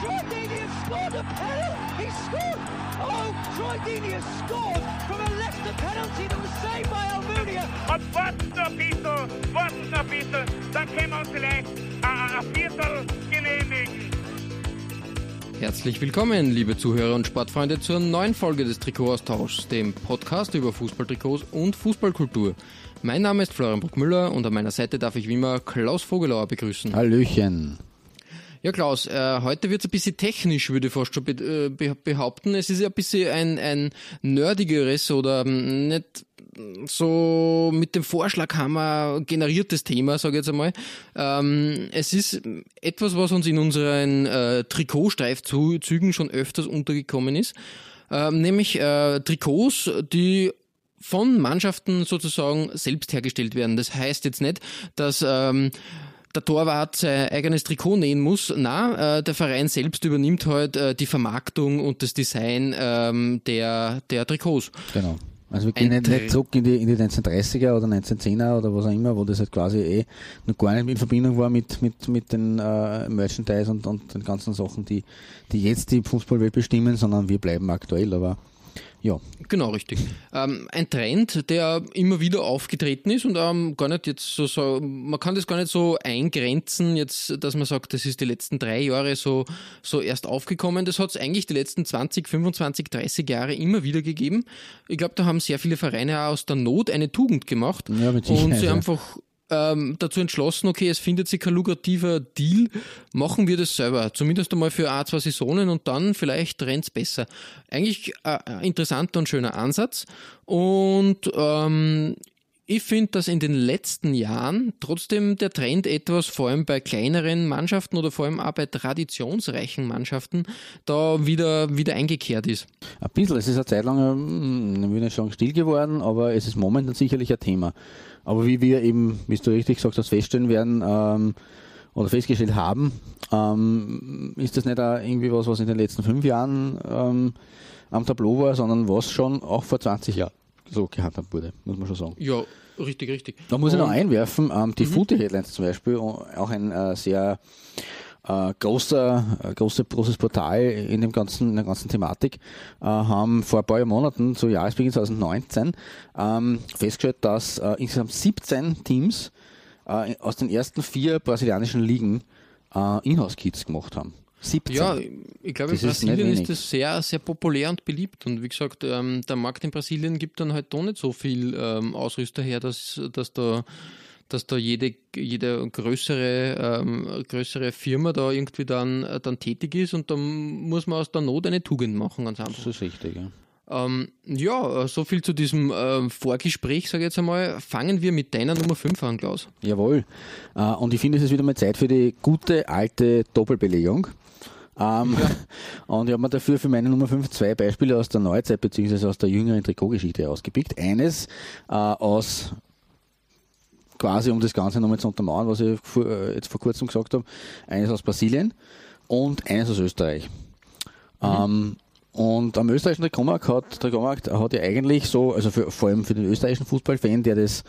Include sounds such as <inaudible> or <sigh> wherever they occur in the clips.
Troy Deeney has scored a penalty! He scored! Oh, Troy Deeney has scored from a Leicester penalty that was saved by Almunia! Und warten noch ein bisschen, warten noch ein bisschen, dann können wir uns vielleicht ein Viertel genehmigen. Herzlich willkommen, liebe Zuhörer und Sportfreunde, zur neuen Folge des Trikotaustauschs, dem Podcast über Fußballtrikots und Fußballkultur. Mein Name ist Florian Bruckmüller und an meiner Seite darf ich wie immer Klaus Vogelauer begrüßen. Hallöchen. Ja, Klaus, äh, heute wird es ein bisschen technisch, würde ich fast schon be äh, be behaupten. Es ist ein bisschen ein, ein nerdigeres oder ähm, nicht so mit dem Vorschlaghammer generiertes Thema, sage ich jetzt einmal. Ähm, es ist etwas, was uns in unseren äh, Trikotstreifzügen schon öfters untergekommen ist, ähm, nämlich äh, Trikots, die von Mannschaften sozusagen selbst hergestellt werden. Das heißt jetzt nicht, dass ähm, der Torwart sein eigenes Trikot nähen muss. Na, äh, der Verein selbst übernimmt halt äh, die Vermarktung und das Design ähm, der, der Trikots. Genau. Also wir gehen nicht, nicht zurück in die, in die 1930er oder 1910er oder was auch immer, wo das halt quasi eh noch gar nicht in Verbindung war mit, mit, mit den äh, Merchandise und, und den ganzen Sachen, die, die jetzt die Fußballwelt bestimmen, sondern wir bleiben aktuell, aber ja. Genau, richtig. Ähm, ein Trend, der immer wieder aufgetreten ist und ähm, gar nicht jetzt so, so, man kann das gar nicht so eingrenzen, jetzt, dass man sagt, das ist die letzten drei Jahre so, so erst aufgekommen. Das hat es eigentlich die letzten 20, 25, 30 Jahre immer wieder gegeben. Ich glaube, da haben sehr viele Vereine auch aus der Not eine Tugend gemacht Ja, und sie einfach ähm, dazu entschlossen, okay, es findet sich kein lukrativer Deal, machen wir das selber. Zumindest einmal für ein, zwei Saisonen und dann vielleicht rennt's besser. Eigentlich äh, ein interessanter und schöner Ansatz. Und ähm, ich finde, dass in den letzten Jahren trotzdem der Trend etwas, vor allem bei kleineren Mannschaften oder vor allem auch bei traditionsreichen Mannschaften, da wieder, wieder eingekehrt ist. Ein bisschen, es ist eine Zeit lang, hm, ich nicht sagen still geworden, aber es ist momentan sicherlich ein Thema. Aber wie wir eben, wie du richtig gesagt hast, feststellen werden, ähm, oder festgestellt haben, ähm, ist das nicht auch irgendwie was, was in den letzten fünf Jahren ähm, am Tableau war, sondern was schon auch vor 20 Jahren so gehandhabt wurde, muss man schon sagen. Ja, richtig, richtig. Da muss ich noch einwerfen, ähm, die Footy Headlines zum Beispiel, auch ein äh, sehr äh, großer, äh, große, großes Portal in dem ganzen, in der ganzen Thematik, äh, haben vor ein paar Monaten, zu Jahresbeginn 2019, ähm, festgestellt, dass äh, insgesamt 17 Teams äh, aus den ersten vier brasilianischen Ligen äh, Inhouse-Kits gemacht haben. 17. Ja, ich glaube, in Das ist Brasilien ist wenig. das sehr, sehr populär und beliebt. Und wie gesagt, ähm, der Markt in Brasilien gibt dann halt doch nicht so viel ähm, Ausrüster her, dass, dass da dass da jede, jede größere, ähm, größere Firma da irgendwie dann, äh, dann tätig ist und dann muss man aus der Not eine Tugend machen, ganz einfach. das ist richtig, ja. Ähm, ja, äh, so viel zu diesem ähm, Vorgespräch, sage ich jetzt einmal. Fangen wir mit deiner Nummer 5 an, Klaus. Jawohl. Äh, und ich finde, es ist wieder mal Zeit für die gute alte Doppelbelegung. Ähm, <laughs> Und ich habe mir dafür für meine Nummer 5 zwei Beispiele aus der Neuzeit bzw. aus der jüngeren Trikotgeschichte ausgepickt. Eines äh, aus quasi, um das Ganze nochmal zu untermauern, was ich vor, äh, jetzt vor kurzem gesagt habe, eines aus Brasilien und eines aus Österreich. Ähm, und am österreichischen Trikotmarkt hat, Trikotmarkt hat ja eigentlich so, also für, vor allem für den österreichischen Fußballfan, der das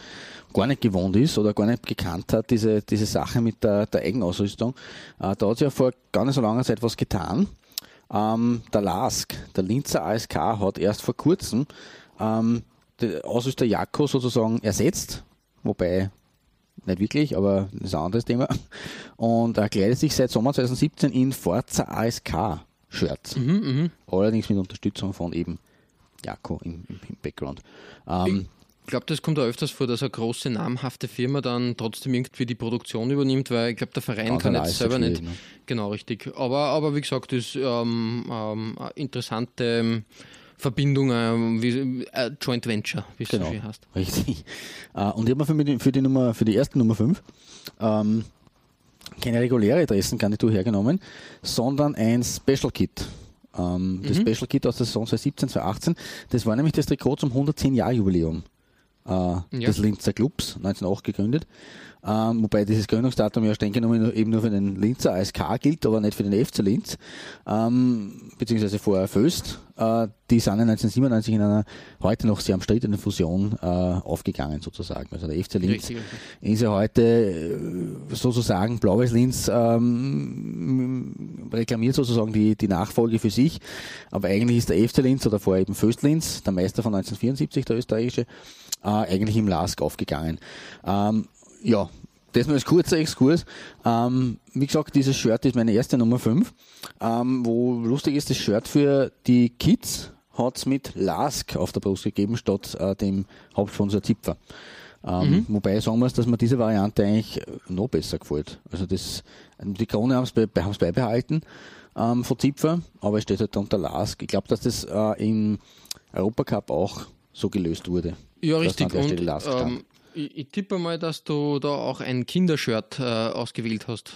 gar nicht gewohnt ist oder gar nicht gekannt hat, diese, diese Sache mit der, der Eigenausrüstung, äh, da hat sich ja vor gar nicht so langer Zeit was getan. Ähm, der LASK, der Linzer ASK, hat erst vor kurzem ähm, den Ausrüster Jakko sozusagen ersetzt, wobei nicht wirklich, aber das ist ein anderes Thema. <laughs> Und er kleidet sich seit Sommer 2017 in Forza ASK Shirts. Allerdings mit Unterstützung von eben Jakko im, im, Background. Ähm, Ich glaube, das kommt auch öfters vor, dass eine große namhafte Firma dann trotzdem irgendwie die Produktion übernimmt, weil ich glaube, der Verein kann jetzt selber nicht. ne? Genau, richtig. Aber, aber wie gesagt, das ist ähm, ähm, interessante ähm, Verbindung, ähm, wie, äh, Joint Venture, wie es Genau, so schön heißt. richtig. Äh, und ich habe mir für, die- für, die Nummer, für die erste Nummer 5 ähm, keine reguläre Adressengarnitur hergenommen, sondern ein Special Kit. Ähm, Das Special Kit aus der Saison 2017, 2018, das war nämlich das Trikot zum 110-Jahr-Jubiläum äh, des Linzer Clubs, 1908 gegründet. Ähm, wobei dieses Gründungsdatum ja streng genommen nur- eben nur für den Linzer ASK gilt, aber nicht für den FC Linz, ähm, beziehungsweise vorher Föst. Äh, die sind ja 1997 in einer heute noch sehr umstrittenen Fusion äh, aufgegangen sozusagen. Also der FC Linz Richtig, richtig. ist ja heute äh, sozusagen Blaues Linz ähm, reklamiert sozusagen die, die Nachfolge für sich, aber eigentlich ist der FC Linz oder vorher eben Föst Linz, der Meister von 1974, der österreichische, äh, eigentlich im LASK aufgegangen. Ähm, ja, das nur als kurzer Exkurs. Ähm, wie gesagt, dieses Shirt ist meine erste Nummer 5. Ähm, wo lustig ist, das Shirt für die Kids hat's mit LASK auf der Brust gegeben, statt äh, dem Hauptsponsor Zipfer. Ähm, Wobei sagen muss, dass mir diese Variante eigentlich noch besser gefällt. Also das, die Krone haben es be, haben's beibehalten ähm, von Zipfer, aber es steht halt unter LASK. Ich glaube, dass das äh, im Europacup auch so gelöst wurde. Ja, richtig. Und ähm, ich, ich tippe mal, dass du da auch ein Kindershirt äh, ausgewählt hast.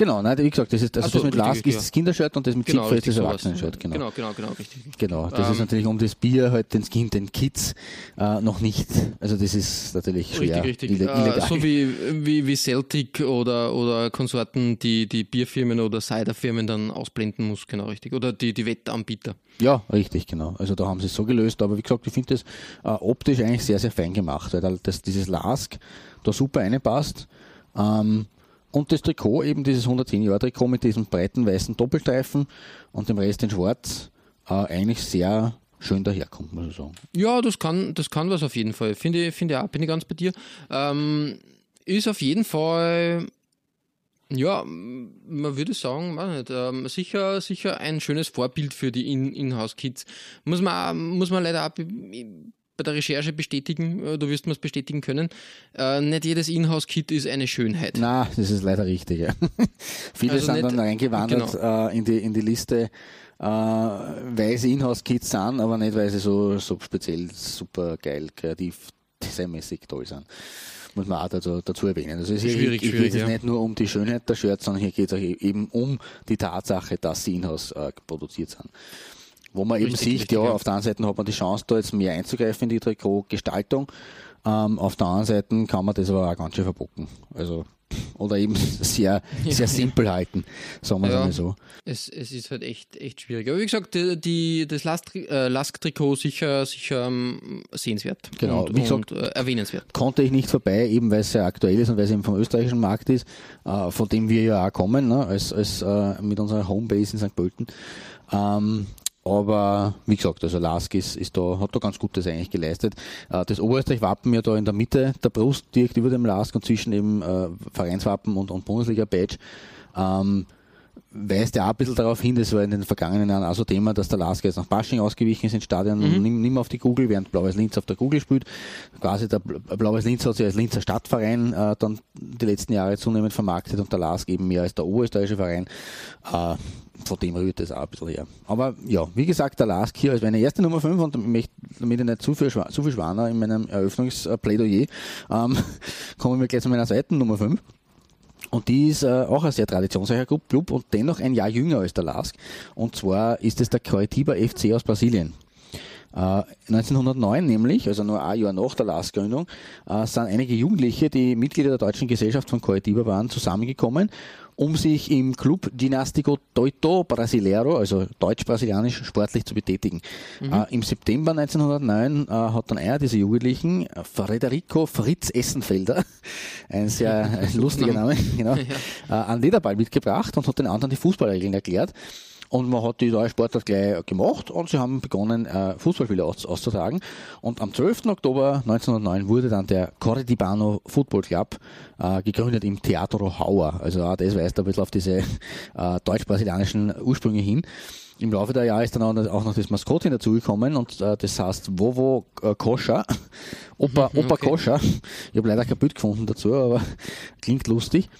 Genau, nein, wie gesagt, das ist also so, das mit LASK ist das Kindershirt und das mit Genau, Zipfer ist das. Erwachsenenshirt. Genau. genau, genau, genau, richtig. Genau, das Ähm, ist natürlich um das Bier halt den Kind, den Kids äh, noch nicht. Also das ist natürlich schwer Richtig, richtig. Äh, illegal. so wie, wie, wie Celtic oder, oder Konsorten, die die Bierfirmen oder Ciderfirmen dann ausblenden muss, genau richtig. Oder die, die Wettanbieter. Ja, richtig, genau. Also da haben sie es so gelöst, aber wie gesagt, ich finde das äh, optisch eigentlich sehr, sehr fein gemacht, weil halt das, dieses Lask da super reinpasst. Ähm, und das Trikot, eben dieses 110-Jahre-Trikot mit diesem breiten weißen Doppelstreifen und dem Rest in schwarz, äh, eigentlich sehr schön daherkommt, muss ich sagen. Ja, das kann, das kann was auf jeden Fall. Finde ich finde auch, bin ich ganz bei dir. Ähm, ist auf jeden Fall, ja, man würde sagen, nicht, ähm, sicher, sicher ein schönes Vorbild für die In- Inhouse-Kids. Muss man, muss man leider auch bei der Recherche bestätigen, äh, du wirst mir es bestätigen können. Äh, nicht jedes Inhouse-Kit ist eine Schönheit. Na, das ist leider richtig, ja. <laughs> Viele Also sind nicht- dann reingewandert äh, in, die, in die Liste, äh, weil sie Inhouse-Kids sind, aber nicht, weil sie so, so speziell super geil, kreativ, designmäßig toll sind. Muss man auch dazu, dazu erwähnen. Also es hier, Schwierig, hier geht es ja. nicht nur um die Schönheit der Shirts, sondern hier geht es auch eben um die Tatsache, dass sie Inhouse äh, produziert sind. Wo man eben Richtig, sieht, richtig, ja, ja. auf der einen Seite hat man die Chance, da jetzt mehr einzugreifen in die Trikotgestaltung. Ähm, auf der anderen Seite kann man das aber auch ganz schön verbocken. Also, oder eben <laughs> sehr, sehr simpel halten, sagen wir es Ja. einmal so. Es, es ist halt echt, echt schwierig. Aber wie gesagt, die, die, das Last- äh, Lask-Trikot sicher, sicher ähm, sehenswert Genau, und, wie gesagt- und äh, erwähnenswert. Konnte ich nicht vorbei, eben weil es sehr aktuell ist und weil es eben vom österreichischen Markt ist, äh, von dem wir ja auch kommen, ne, als, als äh, mit unserer Homebase in St. Pölten. Ähm, aber wie gesagt, also Lask ist, ist da, hat da ganz Gutes eigentlich geleistet. Äh, das Oberösterreich-Wappen ja da in der Mitte der Brust, direkt über dem Lask und zwischen dem äh, Vereinswappen und, und Bundesliga-Badge. Ähm, weist ja auch ein bisschen darauf hin, das war in den vergangenen Jahren auch so Thema, dass der Lasker jetzt nach Basching ausgewichen ist ins Stadion und nimm, nimm auf die Google, während Blaues Linz auf der Google spielt. Quasi der Bl- Blaues Linz hat sich als Linzer Stadtverein äh, dann die letzten Jahre zunehmend vermarktet und der Lask eben mehr als der oberösterreichische Verein. Äh, von dem rührt das auch ein bisschen her. Aber ja, wie gesagt, der Lask hier als meine erste Nummer 5 und ich damit ich nicht zu viel, zu viel schwaner in meinem Eröffnungsplädoyer, ähm, <laughs> kommen wir gleich zu meiner zweiten Nummer 5. Und die ist äh, auch ein sehr traditionsreicher Club- und dennoch ein Jahr jünger als der LASK. Und zwar ist es der Curitiba FC aus Brasilien. Äh, 1909 nämlich, also nur ein Jahr nach der LASK-Gründung, äh, sind einige Jugendliche, die Mitglieder der deutschen Gesellschaft von Curitiba waren, zusammengekommen, um sich im Club Ginastico Doito Brasileiro, also deutsch-brasilianisch, sportlich zu betätigen. Äh, Im September 1909 äh, hat dann einer dieser Jugendlichen, äh, Frederico Fritz Essenfelder, <laughs> ein sehr äh, <laughs> lustiger Name, <laughs> genau, äh, einen Lederball mitgebracht und hat den anderen die Fußballregeln erklärt. Und man hat die neue Sportart gleich gemacht und sie haben begonnen, äh, Fußballspiele aus, auszutragen. Und am 12. Oktober 1909 wurde dann der Corridibano Football Club äh, gegründet im Teatro Hauer. Also auch das weist ein bisschen auf diese äh, deutsch-brasilianischen Ursprünge hin. Im Laufe der Jahre ist dann auch noch das Maskottchen dazugekommen und äh, das heißt Vovo äh, Koscha. Opa, Opa okay. Koscha. Ich habe leider kein Bild gefunden dazu, aber <laughs> klingt lustig.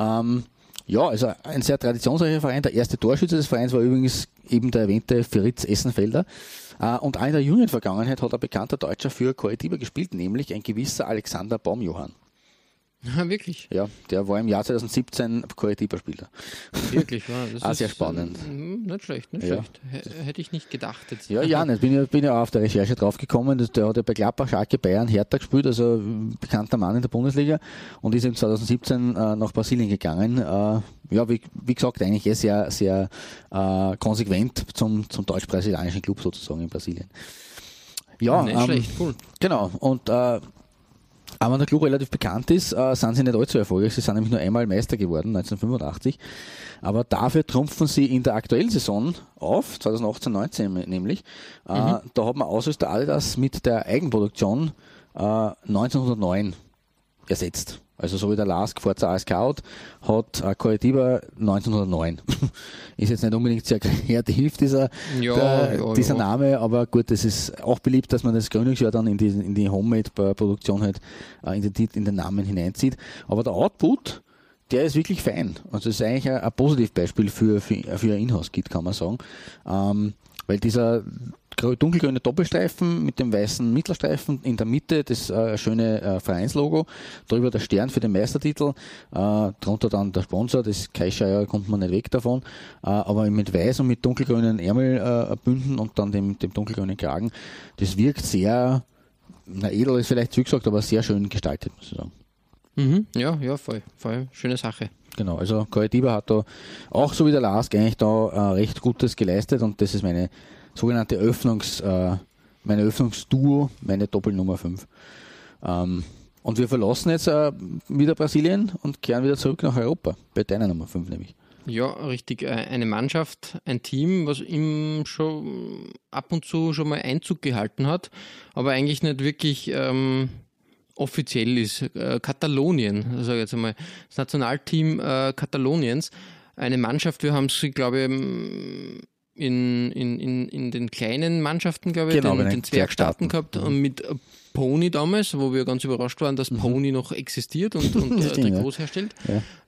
Ähm, ja, also ein sehr traditionsreicher Verein. Der erste Torschütze des Vereins war übrigens eben der erwähnte Fritz Essenfelder. Äh, Und auch in der jüngeren Vergangenheit hat ein bekannter Deutscher für Coritiba gespielt, nämlich ein gewisser Alexander Baumjohann. Ja, wirklich. Ja, der war im Jahr 2017 Korrektiverspieler. Wirklich, war das <laughs> ist, sehr spannend. ähm, Nicht schlecht, nicht Ja. schlecht. Hätte ich nicht gedacht jetzt. Ja, ja, nicht. Bin ja, bin ja auch auf der Recherche draufgekommen. Der hat ja bei Gladbach, Schalke, Bayern, Hertha gespielt, also ein bekannter Mann in der Bundesliga und ist im 2017 äh, nach Brasilien gegangen. Äh, ja, wie, wie gesagt, eigentlich eh sehr, sehr äh, konsequent zum, zum deutsch-brasilianischen Club sozusagen in Brasilien. Ja, nicht ähm, schlecht, cool. Genau, und äh, aber wenn der Club relativ bekannt ist, äh, sind sie nicht allzu erfolgreich. Sie sind nämlich nur einmal Meister geworden, 1985. Aber dafür trumpfen sie in der aktuellen Saison auf, 2018-19 nämlich. Äh, da hat man Ausrüster Adidas mit der Eigenproduktion äh, 1909 ersetzt. Also so wie der Lask Forza AS Scout hat äh, Correctiva 1909. ist jetzt nicht unbedingt sehr kreativ, dieser, Ja, der, ja, dieser ja. Name, aber gut, es ist auch beliebt, dass man das Gründungsjahr dann in die, in die Homemade-Produktion halt äh, in, den, in den Namen hineinzieht. Aber der Output, der ist wirklich fein. Also es ist eigentlich ein, ein Positivbeispiel für, für, für ein Inhouse-Kit, kann man sagen. Ähm, weil dieser grü- dunkelgrüne Doppelstreifen mit dem weißen Mittelstreifen in der Mitte, das äh, schöne äh, Vereinslogo, drüber der Stern für den Meistertitel, äh, drunter dann der Sponsor, das Kaischeier kommt man nicht weg davon, äh, aber mit weiß und mit dunkelgrünen Ärmelbünden äh, und dann dem, dem dunkelgrünen Kragen, das wirkt sehr, na edel ist vielleicht zu gesagt, aber sehr schön gestaltet, muss ich sagen. Mhm. Ja, ja, voll, voll. Schöne Sache. Genau, also Correctiva hat da auch so wie der Lask eigentlich da äh, recht Gutes geleistet und das ist meine sogenannte Öffnungs, äh, meine Öffnungsduo, meine Doppelnummer 5. Ähm, und wir verlassen jetzt äh, wieder Brasilien und kehren wieder zurück nach Europa, bei deiner Nummer 5 nämlich. Ja, richtig. äh, Eine Mannschaft, ein Team, was ihm schon ab und zu schon mal Einzug gehalten hat, aber eigentlich nicht wirklich ähm, offiziell ist. Äh, Katalonien, sage ich jetzt einmal, das Nationalteam äh, Kataloniens. Eine Mannschaft, wir haben sie, glaube ich, ähm, in, in, in, in den kleinen Mannschaften, glaube ich, Genau, den, den den Zwergstaaten gehabt und mit äh, Pony damals, wo wir ganz überrascht waren, dass Pony noch existiert und, und <laughs> äh, Stimmt, ja. Trikots herstellt.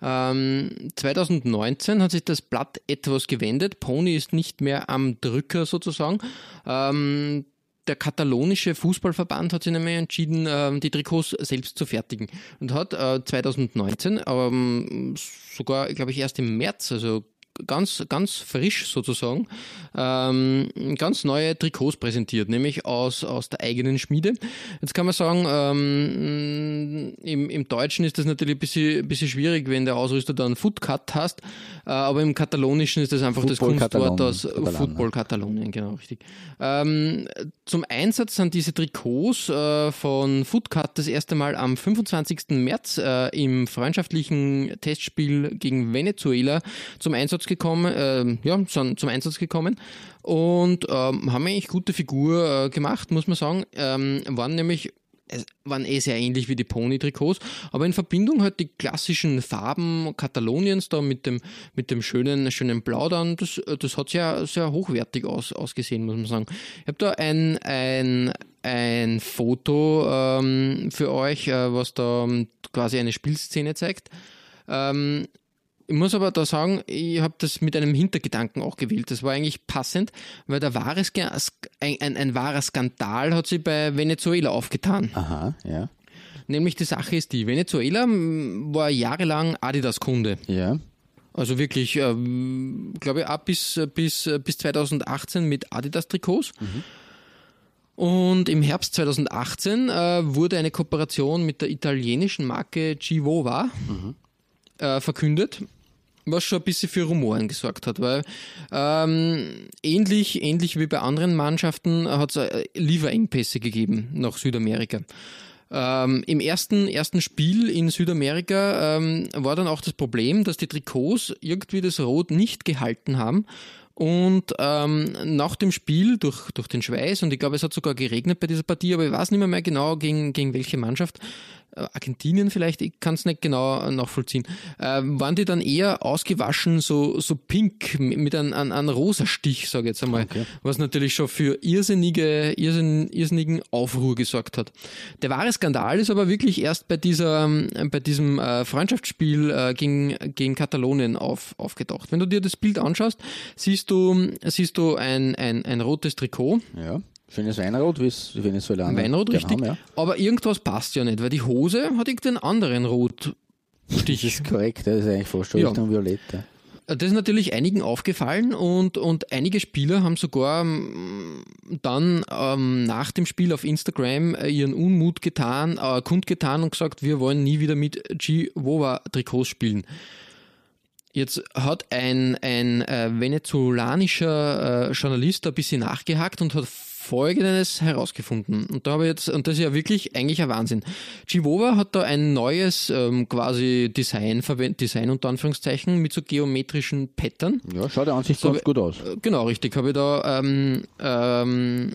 Ja. Ähm, 2019 hat sich das Blatt etwas gewendet. Pony ist nicht mehr am Drücker sozusagen. Ähm, der katalonische Fußballverband hat sich nämlich entschieden, ähm, die Trikots selbst zu fertigen und hat äh, 2019, ähm, sogar, glaube ich, erst im März, also ganz, ganz frisch sozusagen, ähm, ganz neue Trikots präsentiert, nämlich aus, aus der eigenen Schmiede. Jetzt kann man sagen, ähm, im, im Deutschen ist das natürlich ein bisschen, bisschen schwierig, wenn der Ausrüster dann Footcut hast, äh, aber im Katalonischen ist das einfach das Football Kunstwort Catalan- aus Catalan, Football Katalonien, genau, richtig. Ähm, zum Einsatz sind diese Trikots äh, von Footcut das erste Mal am 25. März äh, im freundschaftlichen Testspiel gegen Venezuela zum Einsatz gekommen, äh, ja, sind zum Einsatz gekommen und ähm, haben eigentlich gute Figur äh, gemacht, muss man sagen. Ähm, waren nämlich waren eh sehr ähnlich wie die Pony-Trikots, aber in Verbindung halt die klassischen Farben Kataloniens da mit dem, mit dem schönen, schönen Blau dann, das, das hat sehr, sehr hochwertig aus, ausgesehen, muss man sagen. Ich habe da ein, ein, ein Foto ähm, für euch, äh, was da ähm, quasi eine Spielszene zeigt. Ähm, ich muss aber da sagen, ich habe das mit einem Hintergedanken auch gewählt. Das war eigentlich passend, weil der wahre ein, ein, ein wahrer Skandal hat sich bei Venezuela aufgetan. Aha, ja. Nämlich die Sache ist die, Venezuela war jahrelang Adidas-Kunde. Ja. Also wirklich, ähm, glaube ich, ab bis, bis, bis 2018 mit Adidas-Trikots. Und im Herbst 2018 äh, wurde eine Kooperation mit der italienischen Marke Givova äh, verkündet, was schon ein bisschen für Rumoren gesorgt hat, weil ähm, ähnlich, ähnlich wie bei anderen Mannschaften hat es äh, Lieferengpässe gegeben nach Südamerika. Ähm, Im ersten, ersten Spiel in Südamerika ähm, war dann auch das Problem, dass die Trikots irgendwie das Rot nicht gehalten haben. Und ähm, nach dem Spiel durch, durch den Schweiß, und ich glaube, es hat sogar geregnet bei dieser Partie, aber ich weiß nicht mehr, mehr genau, gegen, gegen welche Mannschaft, Argentinien vielleicht, ich kann es nicht genau nachvollziehen, äh, waren die dann eher ausgewaschen, so, so pink, mit einem, einem, einem rosa Stich, sage ich jetzt einmal, was natürlich schon für irrsinnige, irrsinn, irrsinnigen Aufruhr gesorgt hat. Der wahre Skandal ist aber wirklich erst bei dieser, ähm, bei diesem äh, Freundschaftsspiel äh, gegen, gegen Katalonien auf, aufgetaucht. Wenn du dir das Bild anschaust, siehst du, siehst du ein, ein, ein rotes Trikot Ja. Schönes Weinrot, wie es Venezuelaner Weinrot, gern richtig. ja. Aber irgendwas passt ja nicht, weil die Hose hat irgendeinen anderen Rotstich. Das ist korrekt, das ist eigentlich fast schon Ja. Richtung Violett. Ja. Das ist natürlich einigen aufgefallen und, und einige Spieler haben sogar ähm, dann ähm, nach dem Spiel auf Instagram äh, ihren Unmut getan, äh, kundgetan und gesagt, wir wollen nie wieder mit G-Wova-Trikots spielen. Jetzt hat ein, ein äh, venezolanischer äh, Journalist ein bisschen nachgehakt und hat Folgendes herausgefunden. Und da habe ich jetzt, und das ist ja wirklich eigentlich ein Wahnsinn. Givova hat da ein neues ähm, quasi Design verwendet, Design unter Anführungszeichen, mit so geometrischen Pattern. ja, schaut ja an sich So, ganz gut aus. Äh, Genau, richtig. Habe ich da ähm, ähm,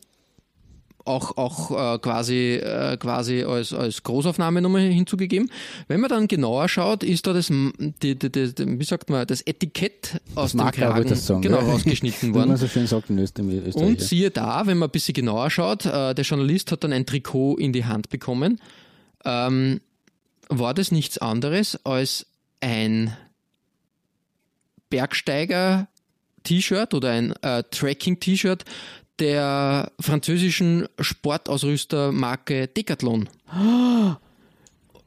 auch, auch äh, quasi, äh, quasi als, als Großaufnahme nochmal hinzugegeben. Wenn man dann genauer schaut, ist da das, die, die, die, wie sagt man, das Etikett aus dem Marker, Kragen das sagen. genau, ja. rausgeschnitten <laughs> Wie man worden. so schön sagt in Öst- in Österreich. Und siehe da, wenn man ein bisschen genauer schaut, äh, der Journalist hat dann ein Trikot in die Hand bekommen. Ähm, war das nichts anderes als ein Bergsteiger-T-Shirt oder ein äh, Trekking-T-Shirt der französischen Sportausrüstermarke Decathlon.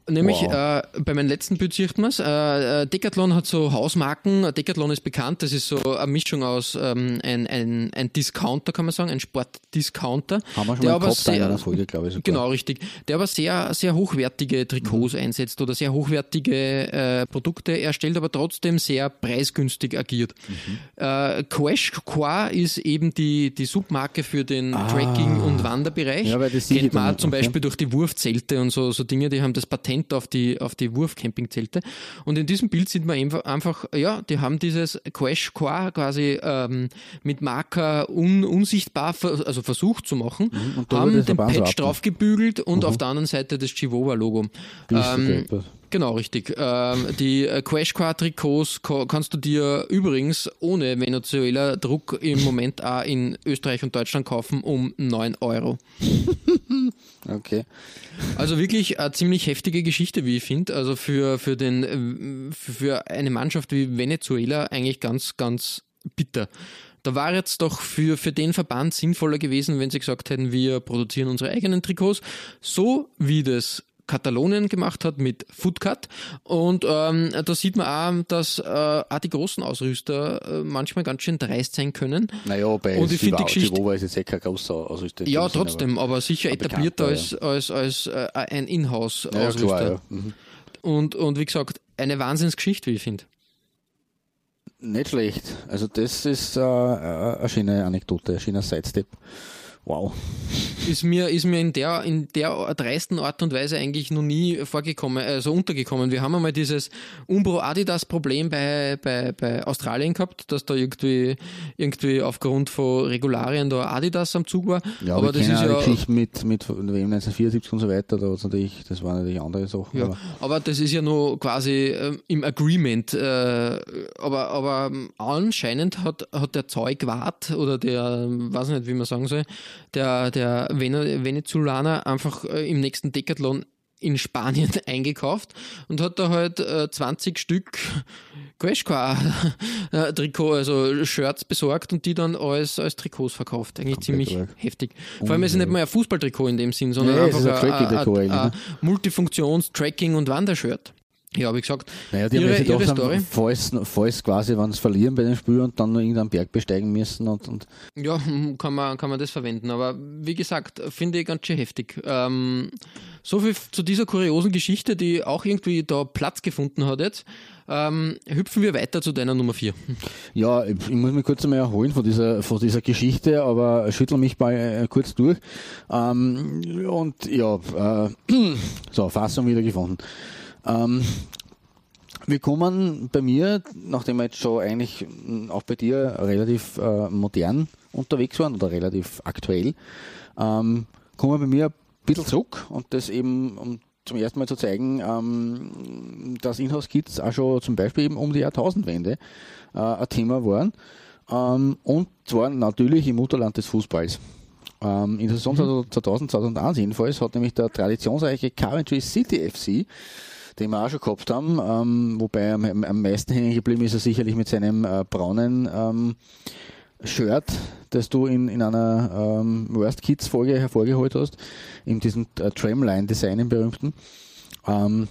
Nämlich Wow. äh, bei meinem letzten Bild sieht man es. Äh, äh, Decathlon hat so Hausmarken. Decathlon ist bekannt. Das ist so eine Mischung aus ähm, ein, ein, ein Discounter, kann man sagen, ein Sportdiscounter. Haben wir schon der mal in sehr- einer Folge, glaube ich. Sogar. Genau, richtig. Der aber sehr, sehr hochwertige Trikots Mhm. einsetzt oder sehr hochwertige äh, Produkte erstellt, aber trotzdem sehr preisgünstig agiert. Mhm. Äh, Quash Qua ist eben die, die Submarke für den Trekking- und Wanderbereich. Ah. Ja, weil das Kennt man zum. Beispiel durch die Wurfzelte und so, so Dinge, die haben das Patent auf die, auf die Wurfcampingzelte. Und in diesem Bild sieht man einfach, ja, die haben dieses Quash Qua quasi ähm, mit Marker un, unsichtbar, ver, also versucht zu machen, Mhm, haben den Verband so Patch ab- draufgebügelt und auf der anderen Seite das Chihuahua-Logo. Du Ähm. Genau, richtig. Ähm, die äh, Quash Qua Trikots ko- kannst du dir übrigens ohne Venezuela-Druck im Moment auch in Österreich und Deutschland kaufen um 9 Euro. <laughs> Okay. Also wirklich eine ziemlich heftige Geschichte, wie ich finde. Also für, für, den, äh, für eine Mannschaft wie Venezuela eigentlich ganz, ganz bitter. Da war jetzt doch für, für den Verband sinnvoller gewesen, wenn sie gesagt hätten, wir produzieren unsere eigenen Trikots, so wie das Katalonien gemacht hat mit Footcut. Und ähm, da sieht man auch, dass äh, auch die großen Ausrüster äh, manchmal ganz schön dreist sein können. Naja, bei Und ich finde die Geschichte- ist jetzt eh kein großer Ausrüster. Ja, dem Sinn, trotzdem, aber sicher aber etablierter als, bekannter, als, als äh, ein aber- Inhouse-Ausrüster. Ja, klar, ja. Mhm. Und, und wie gesagt, eine Wahnsinnsgeschichte, wie ich finde. Nicht schlecht. Also das ist äh, äh, eine schöne Anekdote, ein schöner Sidestep. Wow. Ist mir, ist mir in der, in der dreisten Art und Weise eigentlich noch nie vorgekommen, also untergekommen. Wir haben einmal dieses Umbro-Adidas-Problem bei, bei, bei Australien gehabt, dass da irgendwie, irgendwie aufgrund von Regularien da Adidas am Zug war. Ja, aber aber das ist ja, Geschichte mit, mit WM 1974 und so weiter, da natürlich, das waren natürlich andere Sachen. Ja, aber aber das ist ja nur quasi ähm, im Agreement. Äh, aber, aber ähm, anscheinend hat, hat der Zeugwart oder der, weiß nicht, wie man sagen soll, der, der Venezolaner einfach äh, im nächsten Decathlon in Spanien <laughs> eingekauft und hat da halt äh, 20 Stück Queshqua äh, Trikot, also Shirts besorgt und die dann als, als Trikots verkauft. Eigentlich ziemlich arg. heftig. Vor allem ist es nicht mal ein Fußballtrikot in dem Sinn, sondern Nee, einfach ein ein, ein, ein, eigentlich, ein Multifunktions-, Tracking- und Wandershirt. Ja, wie gesagt, Naja, die haben ihre, sich ihre gedacht, Story. falls, falls quasi, wenn sie verlieren bei dem Spiel und dann noch irgendeinen Berg besteigen müssen und, und Ja, hm, kann man, kann man das verwenden. Aber wie gesagt, finde ich ganz schön heftig. Ähm, so viel zu dieser kuriosen Geschichte, die auch irgendwie da Platz gefunden hat jetzt. Ähm, hüpfen wir weiter zu deiner Nummer 4. Ja, ich ich muss mich kurz einmal erholen von dieser, von dieser Geschichte, aber schüttel mich mal äh, kurz durch. Ähm, und ja, äh, <clears throat> so, Fassung wieder gefunden. Ähm, wir kommen bei mir, nachdem wir jetzt schon eigentlich mh, auch bei dir relativ äh, modern unterwegs waren oder relativ aktuell, ähm, kommen wir bei mir ein bisschen zurück und das eben, um zum ersten Mal zu zeigen, ähm, dass Inhouse-Kits auch schon zum Beispiel eben um die Jahrtausendwende äh, ein Thema waren. Ähm, und zwar natürlich im Mutterland des Fußballs. Ähm, in der Saison 2000, 2001 jedenfalls hat nämlich der traditionsreiche Coventry City FC, den wir auch schon gehabt haben, ähm, wobei am, am meisten hängen geblieben ist er sicherlich mit seinem äh, braunen ähm, Shirt, das du in, in einer ähm, Worst Kids Folge hervorgeholt hast, in diesem äh, Tramline-Design im berühmten. Ähm,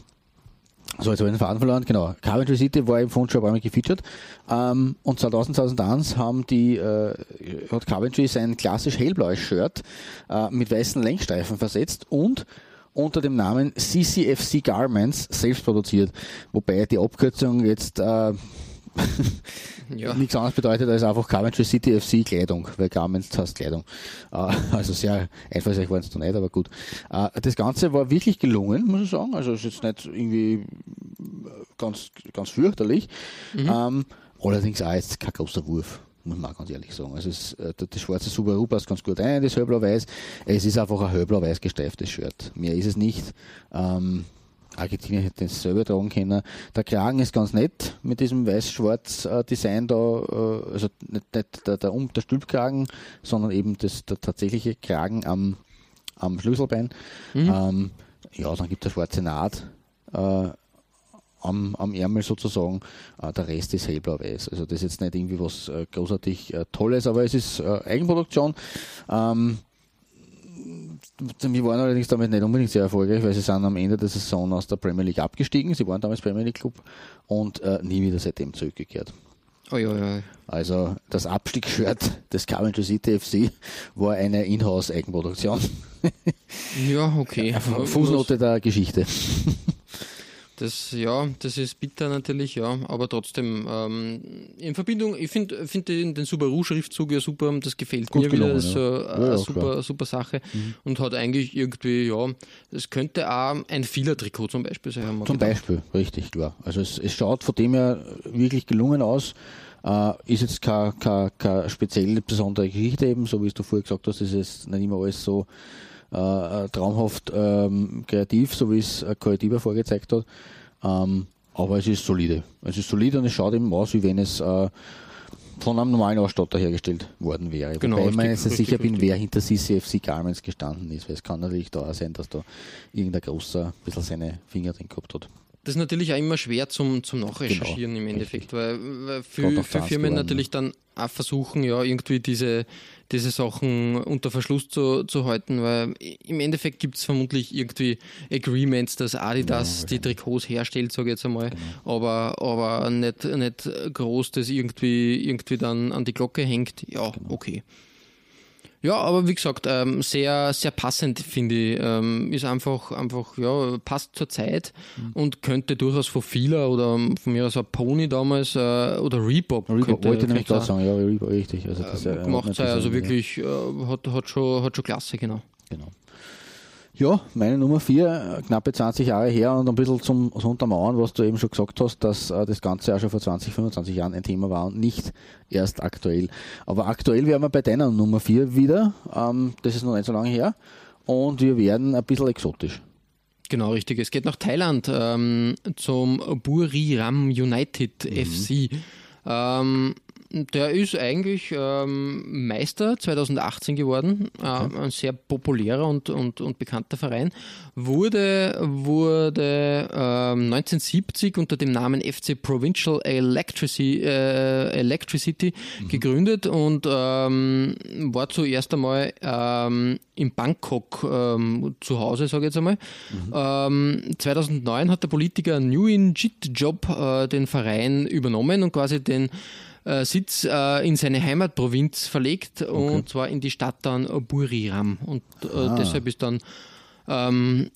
so, jetzt habe ich den Faden verloren. Genau. Coventry City war im Fond schon ein paar Mal gefeatured. Ähm, und 2000, 2001 haben die, äh, hat Coventry sein klassisch hellblaues Shirt äh, mit weißen Lenkstreifen versetzt und unter dem Namen CCFC Garments selbst produziert. Wobei die Abkürzung jetzt äh, <laughs> ja. nichts anderes bedeutet als einfach Coventry City FC Kleidung, weil Garments heißt Kleidung. Äh, also sehr einfallsreich waren es da nicht, aber gut. Äh, das Ganze war wirklich gelungen, muss ich sagen. Also es ist jetzt nicht irgendwie ganz, ganz fürchterlich. Mhm. Ähm, allerdings auch jetzt kein großer Wurf muss man auch ganz ehrlich sagen. Also es, äh, das schwarze Subaru passt ganz gut ein, das hellblau-weiß. Es ist einfach ein hellblau-weiß gestreiftes Shirt. Mehr ist es nicht. Ähm, Argentinien hätte es selber tragen können. Der Kragen ist ganz nett mit diesem weiß-schwarz-Design da, äh, also nicht, nicht der, der, um, der Stülpkragen, sondern eben das, der tatsächliche Kragen am, am Schlüsselbein. Mhm. Ähm, ja, dann gibt es eine schwarze Naht äh, am, am Ärmel sozusagen. Äh, der Rest ist hellblau-weiß. Also das ist jetzt nicht irgendwie was äh, großartig äh, Tolles, aber es ist Eigenproduktion. Ähm, wir waren allerdings damit nicht unbedingt sehr erfolgreich, weil sie sind am Ende der Saison aus der Premier League abgestiegen. Sie waren damals Premier League Club und äh, nie wieder seitdem zurückgekehrt. Oh, ja, ja. Also das Abstiegsshirt des Coventry City FC war eine Inhouse-Eigenproduktion. ja, okay. Fußnote der Geschichte. Das, ja, das ist bitter natürlich, ja, aber trotzdem, ähm, in Verbindung, ich finde find den, den Subaru-Schriftzug ja super, das gefällt Gut mir wieder, das ist so ja. eine ja, super, super Sache mhm. und hat eigentlich irgendwie, ja, es könnte auch ein Fehler-Trikot zum Beispiel sein. Zum gedacht. Beispiel, richtig, klar. Also es, es schaut von dem her wirklich gelungen aus. Uh, ist jetzt keine, keine, keine spezielle, besondere Geschichte eben, so wie du vorher gesagt hast, ist es nicht immer alles so äh, traumhaft ähm, kreativ, so wie es Correctiver vorgezeigt hat. Ähm, aber es ist solide. Es ist solide und es schaut eben aus, wie wenn es äh, von einem normalen Ausstatter hergestellt worden wäre. Genau, Wobei ich mir jetzt sicher bin, wer hinter CCFC Garments gestanden ist, weil es kann natürlich da sein, dass da irgendein großer ein bisschen seine Finger drin gehabt hat. Das ist natürlich auch immer schwer zum, zum Nachrecherchieren genau, im Endeffekt, weil, weil für, für Firmen natürlich dann auch versuchen, ja, irgendwie diese, diese Sachen unter Verschluss zu, zu halten, weil im Endeffekt gibt es vermutlich irgendwie Agreements, dass Adidas ja, die Trikots herstellt, sage ich jetzt einmal, genau. aber, aber nicht, nicht groß, dass irgendwie, irgendwie dann an die Glocke hängt. Ja, genau. okay. Ja, aber wie gesagt, ähm, sehr, sehr passend, finde ich. Ähm, ist einfach, einfach, ja, passt zur Zeit mhm. und könnte durchaus von Fila oder von mir aus ein Pony damals äh, oder Reebok. Reebok wollte ich nämlich gerade sagen, ja, Reebok, richtig. Also das, äh, gemacht sein, also wirklich, äh, hat, hat, schon, hat schon Klasse, genau. Genau. Ja, meine Nummer vier, knappe 20 Jahre her und ein bisschen zum, zum Untermauern, was du eben schon gesagt hast, dass äh, das Ganze auch schon vor 20, 25 Jahren ein Thema war und nicht erst aktuell. Aber aktuell wären wir bei deiner Nummer vier wieder. Ähm, das ist noch nicht so lange her. Und wir werden ein bisschen exotisch. Genau, richtig. Es geht nach Thailand ähm, zum Buriram United mhm. FC. Ähm, der ist eigentlich ähm, Meister 2018 geworden, äh, ein sehr populärer und, und, und bekannter Verein. Wurde, wurde ähm, 1970 unter dem Namen FC Provincial Electricity, äh, Electricity mhm. gegründet und ähm, war zuerst einmal ähm, in Bangkok ähm, zu Hause, sage ich jetzt einmal. Mhm. 2009 ähm, hat der Politiker Nguyen Jit Job äh, den Verein übernommen und quasi den äh, Sitz äh, in seine Heimatprovinz verlegt okay. und zwar in die Stadt dann Buriram. Und äh, ah. deshalb ist dann ähm,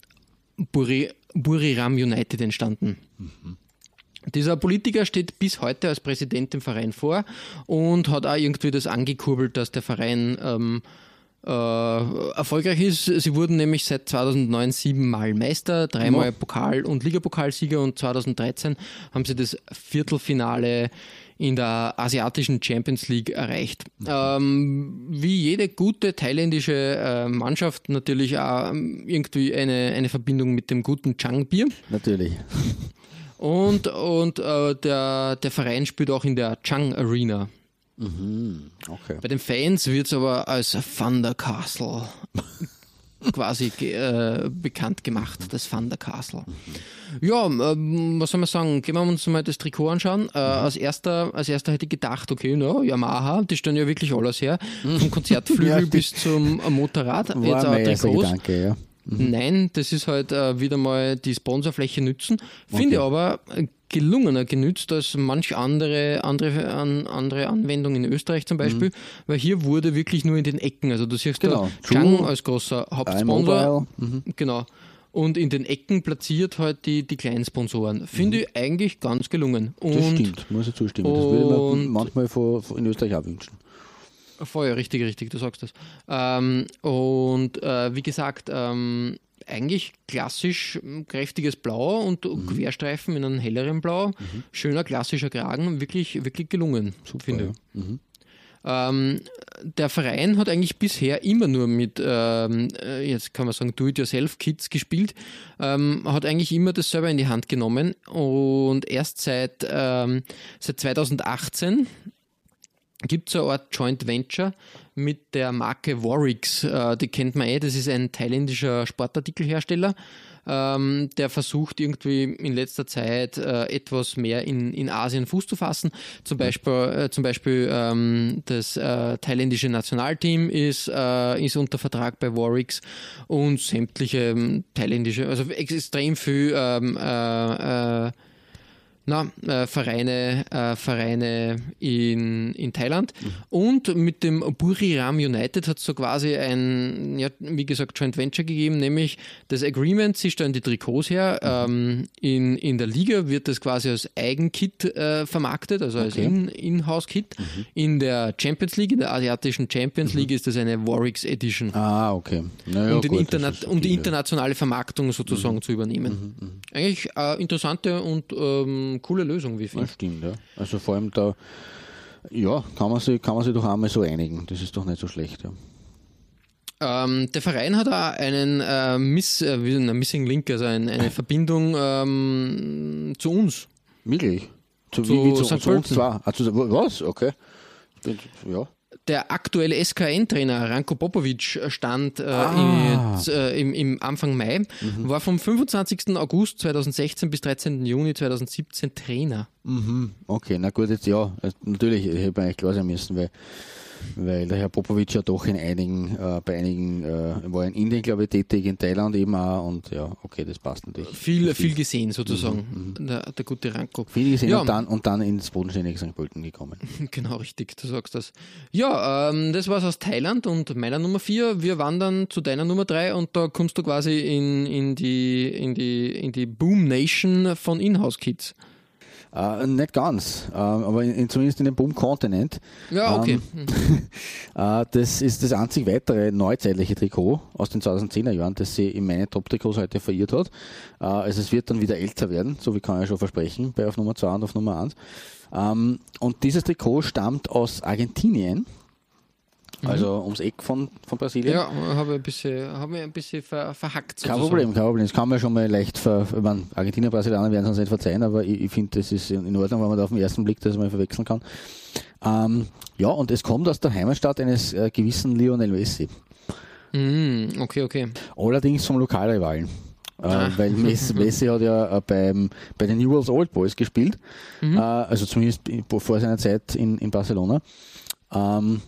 Buri, Buriram United entstanden. Mhm. Dieser Politiker steht bis heute als Präsident im Verein vor und hat auch irgendwie das angekurbelt, dass der Verein ähm, äh, erfolgreich ist. Sie wurden nämlich seit 2009 siebenmal Meister, dreimal. Pokal- und Ligapokalsieger und 2013 haben sie das Viertelfinale in der asiatischen Champions League erreicht. Ähm, wie jede gute thailändische äh, Mannschaft natürlich auch ähm, irgendwie eine, eine Verbindung mit dem guten Chang-Bier. Natürlich. Und, und äh, der, der Verein spielt auch in der Chang Arena. Mhm, okay. Bei den Fans wird es aber als Thunder Castle quasi äh, bekannt gemacht, das Thunder Castle. Mhm. Ja, ähm, was soll man sagen? Gehen wir uns mal das Trikot anschauen. Äh, als, erster, als erster hätte ich gedacht, okay, no, Yamaha, die stellen ja wirklich alles her. Vom Konzertflügel <laughs> Ja, bis zum <laughs> Motorrad. War Jetzt auch Trikots. Gedanke, ja. Nein, das ist halt äh, wieder mal die Sponsorfläche nützen. Finde ich aber gelungener genützt als manch andere, andere, an, andere Anwendung in Österreich zum Beispiel, weil hier wurde wirklich nur in den Ecken, also du siehst Genau. da True, als großer Hauptsponsor, iMobile, genau, und in den Ecken platziert halt die, die kleinen Sponsoren. Finde ich eigentlich ganz gelungen. Und Das stimmt, muss ich zustimmen. Das würde man manchmal von, von in Österreich auch wünschen. Voll, richtig, richtig, du sagst das. Ähm, und äh, wie gesagt, ähm, eigentlich klassisch ähm, kräftiges Blau und Querstreifen in einem helleren Blau. Schöner klassischer Kragen, wirklich, wirklich gelungen, finde ich. Ähm, der Verein hat eigentlich bisher immer nur mit, ähm, äh, jetzt kann man sagen, Do-it-yourself-Kits gespielt, ähm, hat eigentlich immer das selber in die Hand genommen und erst seit, ähm, seit 2018 gibt es eine Art Joint Venture mit der Marke Warwicks. Äh, die kennt man eh, das ist ein thailändischer Sportartikelhersteller, ähm, der versucht irgendwie in letzter Zeit äh, etwas mehr in, in Asien Fuß zu fassen. Zum Beispiel, äh, zum Beispiel ähm, das äh, thailändische Nationalteam ist, äh, ist unter Vertrag bei Warwicks und sämtliche ähm, thailändische, also extrem viel ähm, äh, äh, na, äh, Vereine, äh, Vereine in, in Thailand. Und mit dem Buriram United hat es so quasi ein, ja, wie gesagt, Joint Venture gegeben, nämlich das Agreement, sie stellen die Trikots her. Ähm, in, in der Liga wird das quasi als Eigenkit äh, vermarktet, also als Okay. in- In-House-Kit. In der Champions League, in der asiatischen Champions League, ist das eine Warwicks Edition Ah, okay. Naja, um, den gut, Interna ist um die okay, internationale Vermarktung sozusagen Mhm. zu übernehmen. Eigentlich äh, interessante und ähm, coole Lösung, wie ich Ja, stimmt, ja. Also vor allem da, ja, kann man sich, kann man sich doch einmal so einigen. Das ist doch nicht so schlecht, ja. Ähm, der Verein hat auch einen äh, Miss, äh, Missing Link, also ein, eine <laughs> Verbindung ähm, zu uns. Wirklich? Zu, Zu wie, wie zu, St. zu uns zwar. Ah, zu, was? Okay. Ja. Der aktuelle SKN-Trainer Ranko Popovic stand äh, Ah. jetzt, äh, im, im Anfang Mai, war vom 25. August 2016 bis 13. Juni 2017 Trainer. Okay, na gut, jetzt ja. Natürlich, ich hätte mir eigentlich klar sein müssen, weil, weil der Herr Popovic ja doch in einigen, äh, bei einigen, äh, war in Indien, glaube ich, tätig, in Thailand eben auch und ja, okay, das passt natürlich. Viel, viel gesehen sozusagen, der, der gute Ranko. Viel gesehen Ja. und, dann, und dann ins bodenständige St. Pölten gekommen. <laughs> Genau, richtig, du sagst das. Ja, ähm, das war's aus Thailand und meiner Nummer vier. Wir wandern zu deiner Nummer drei und da kommst du quasi in, in, die, in, die, in die Boom Nation von Inhouse Kids. Äh, nicht ganz, äh, aber in, in, zumindest in dem Boom-Kontinent. Ja, okay. <laughs> Äh, das ist das einzig weitere neuzeitliche Trikot aus den 2010er Jahren, das sie in meine Top-Trikots heute verirrt hat. Äh, also es wird dann wieder älter werden, so wie kann ich schon versprechen, bei auf Nummer 2 und auf Nummer 1. Ähm, und dieses Trikot stammt aus Argentinien, also ums Eck von, von Brasilien. Ja, habe ein bisschen, habe mich ein bisschen ver, verhackt. Kein sozusagen. Problem, kein Problem. Das kann man schon mal leicht ver. Ich meine, Argentinier, Brasilianer werden es uns nicht verzeihen, aber ich, ich finde, das ist in Ordnung, wenn man da auf den ersten Blick das mal verwechseln kann. Ähm, ja, und es kommt aus der Heimatstadt eines äh, gewissen Lionel Messi. Mm, okay, okay. Allerdings vom Lokalrivalen. Äh, Ah. weil Messi, <laughs> Messi hat ja äh, beim, bei den Newell's Old Boys gespielt, Mhm. äh, also zumindest in- vor seiner Zeit in, in Barcelona. Ähm,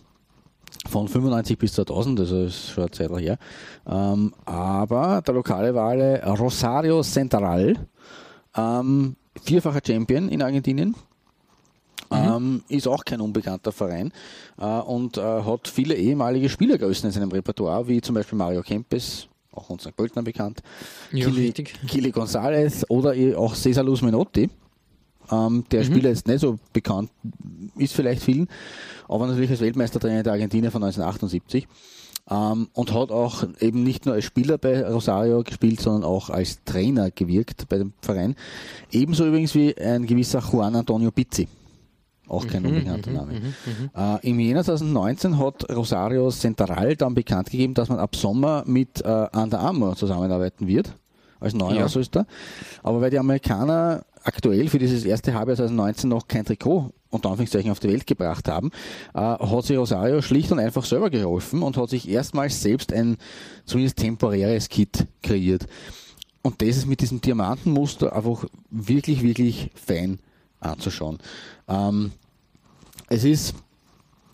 von 95 bis 2000, also ist schon eine Zeit her. Ähm, aber der lokale Wale Rosario Central, ähm, vierfacher Champion in Argentinien, ähm, ist auch kein unbekannter Verein äh, und äh, hat viele ehemalige Spielergrößen in seinem Repertoire, wie zum Beispiel Mario Kempes, auch uns St. Pöltner bekannt, Ja, Kili. Kili González oder auch Cesar Luz Menotti. Ähm, der Spieler ist nicht so bekannt, ist vielleicht vielen, aber natürlich als Weltmeistertrainer der Argentinier von 1978. Ähm, und hat auch eben nicht nur als Spieler bei Rosario gespielt, sondern auch als Trainer gewirkt bei dem Verein. Ebenso übrigens wie ein gewisser Juan Antonio Pizzi. Auch kein unbekannter Name. Äh, Im Jänner 2019 hat Rosario Central dann bekannt gegeben, dass man ab Sommer mit äh, Under Armour zusammenarbeiten wird, als neuen Ja. Ausrüster. Aber weil die Amerikaner aktuell für dieses erste Halbjahr 2019 noch kein Trikot unter Anführungszeichen auf die Welt gebracht haben, äh, hat sich Rosario schlicht und einfach selber geholfen und hat sich erstmals selbst ein zumindest temporäres Kit kreiert. und das ist mit diesem Diamantenmuster einfach wirklich, wirklich fein anzuschauen. Ähm, es ist,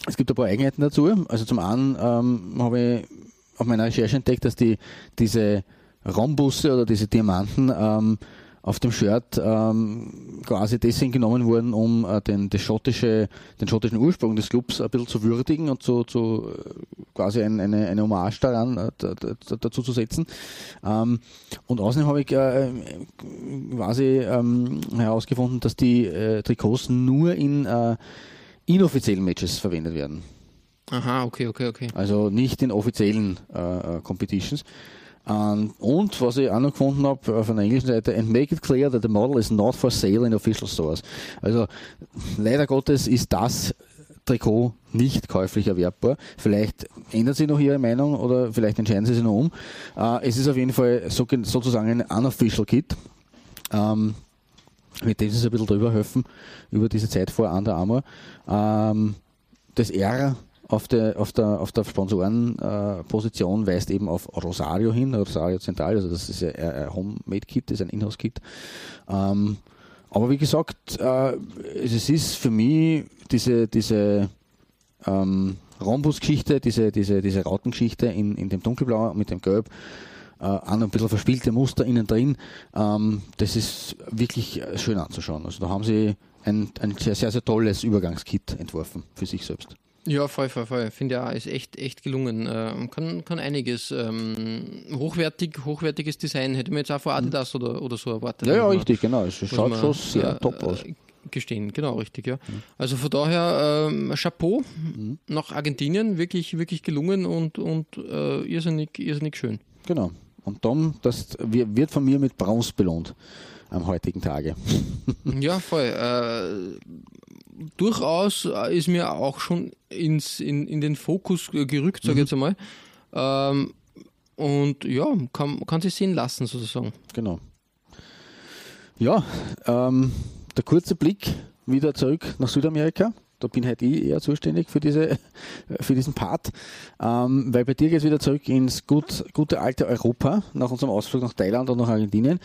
es gibt ein paar Eigenheiten dazu. Also zum einen ähm, habe ich auf meiner Recherche entdeckt, dass die, diese Rombusse oder diese Diamanten ähm, auf dem Shirt ähm, quasi deswegen genommen wurden, um äh, den, schottische, den schottischen Ursprung des Clubs ein bisschen zu würdigen und zu, zu äh, quasi ein, eine, eine Hommage daran äh, dazu zu setzen. Ähm, und außerdem habe ich äh, quasi ähm, herausgefunden, dass die äh, Trikots nur in äh, inoffiziellen Matches verwendet werden. Aha, okay, okay, okay. Also nicht in offiziellen Competitions. Um, und was ich auch noch gefunden habe auf einer englischen Seite, and make it clear that the model is not for sale in official stores. Also leider Gottes ist das Trikot nicht käuflich erwerbbar. Vielleicht ändert sich noch Ihre Meinung oder vielleicht entscheiden Sie sich noch um. Uh, es ist auf jeden Fall so, sozusagen ein unofficial Kit. Um, mit dem Sie ein bisschen drüber helfen, über diese Zeit vor Under Armour. Um, das R auf der, auf der, auf der Sponsorenposition äh, weist eben auf Rosario hin, Rosario Zentral, also das ist ein Homemade-Kit, das ist ein Inhouse-Kit. Ähm, aber wie gesagt, äh, es ist für mich diese, diese ähm, Rhombus-Geschichte, diese, diese, diese Rautengeschichte in, in dem Dunkelblau mit dem Gelb, äh, an ein bisschen verspielte Muster innen drin, ähm, das ist wirklich schön anzuschauen. Also da haben sie ein, ein sehr, sehr, sehr tolles Übergangskit entworfen für sich selbst. Ja, voll, voll, voll. Finde ja, ist echt, echt gelungen. Ähm, kann, kann einiges. Ähm, hochwertig, hochwertiges Design hätte man jetzt auch vor Adidas mhm. oder, oder so erwartet. Ja, ja, richtig, genau. Es schaut schon sehr äh, top aus. Gestehen, genau, richtig, ja. Mhm. Also von daher ähm, Chapeau mhm. nach Argentinien, wirklich, wirklich gelungen und, und äh, irrsinnig, irrsinnig schön. Genau. Und Tom, das wird von mir mit Bronze belohnt am heutigen Tage. ja, voll. Äh, durchaus äh, ist mir auch schon ins, in, in den Fokus gerückt, sage ich mhm. jetzt einmal. Ähm, und ja, kann, kann sich sehen lassen, sozusagen. Genau. Ja, ähm, der kurze Blick wieder zurück nach Südamerika. Da bin halt ich eher zuständig für, diese, <laughs> für diesen Part. Ähm, weil bei dir geht es wieder zurück ins gut, gute alte Europa, nach unserem Ausflug nach Thailand und nach Argentinien,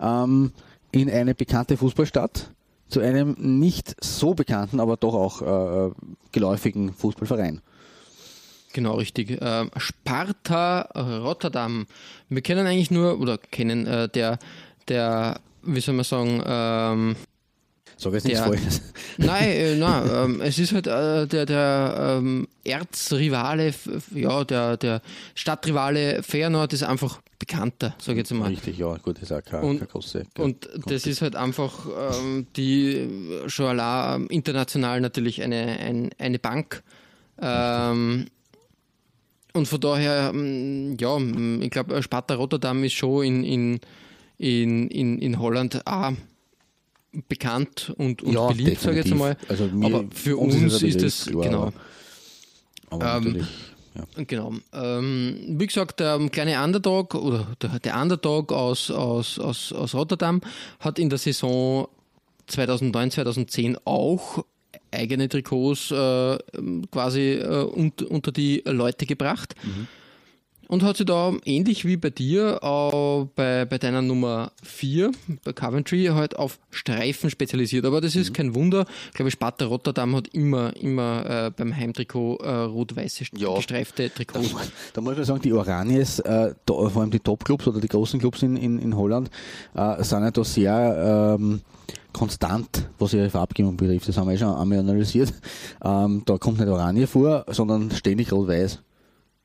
ähm, in eine bekannte Fußballstadt zu einem nicht so bekannten, aber doch auch äh, geläufigen Fußballverein. Genau, richtig. Äh, Sparta Rotterdam. Wir kennen eigentlich nur, oder kennen äh, der, der, wie soll man sagen, ähm, Sag jetzt nichts <laughs> Falsches. Nein, äh, nein ähm, es ist halt äh, der, der ähm, Erzrivale, ja, der, der Stadtrivale Feyenoord ist einfach bekannter, sage ich jetzt mal. Richtig, ja, gut, das ist auch keine, und, keine große. Und das ist halt einfach ähm, die schon allein international natürlich eine, ein, eine Bank. Ähm, und von daher, ähm, ja, ich glaube, Sparta Rotterdam ist schon in, in, in, in, in Holland auch bekannt und, und ja, beliebt, sage ich jetzt einmal. Also aber für uns, uns ist es, genau. Ähm, ja. Genau. Ähm, wie gesagt, der kleine Underdog oder der, der Underdog aus, aus, aus, aus Rotterdam hat in der Saison 2009, 2010 auch eigene Trikots äh, quasi äh, unter, unter die Leute gebracht. Mhm und hat sich da ähnlich wie bei dir äh, bei, bei deiner Nummer 4 bei Coventry halt auf Streifen spezialisiert. Aber das ist mhm. kein Wunder. Ich glaube, Sparta Rotterdam hat immer, immer äh, beim Heimtrikot äh, rot-weiße ja. gestreifte Trikots. Da, da, muss man sagen, die Oranies, äh, da, vor allem die Top-Clubs oder die großen Clubs in, in, in Holland, äh, sind ja da sehr ähm, konstant, was ihre Farbgebung betrifft. Das haben wir ja schon einmal analysiert. Ähm, da kommt nicht Oranie vor, sondern ständig rot-weiß.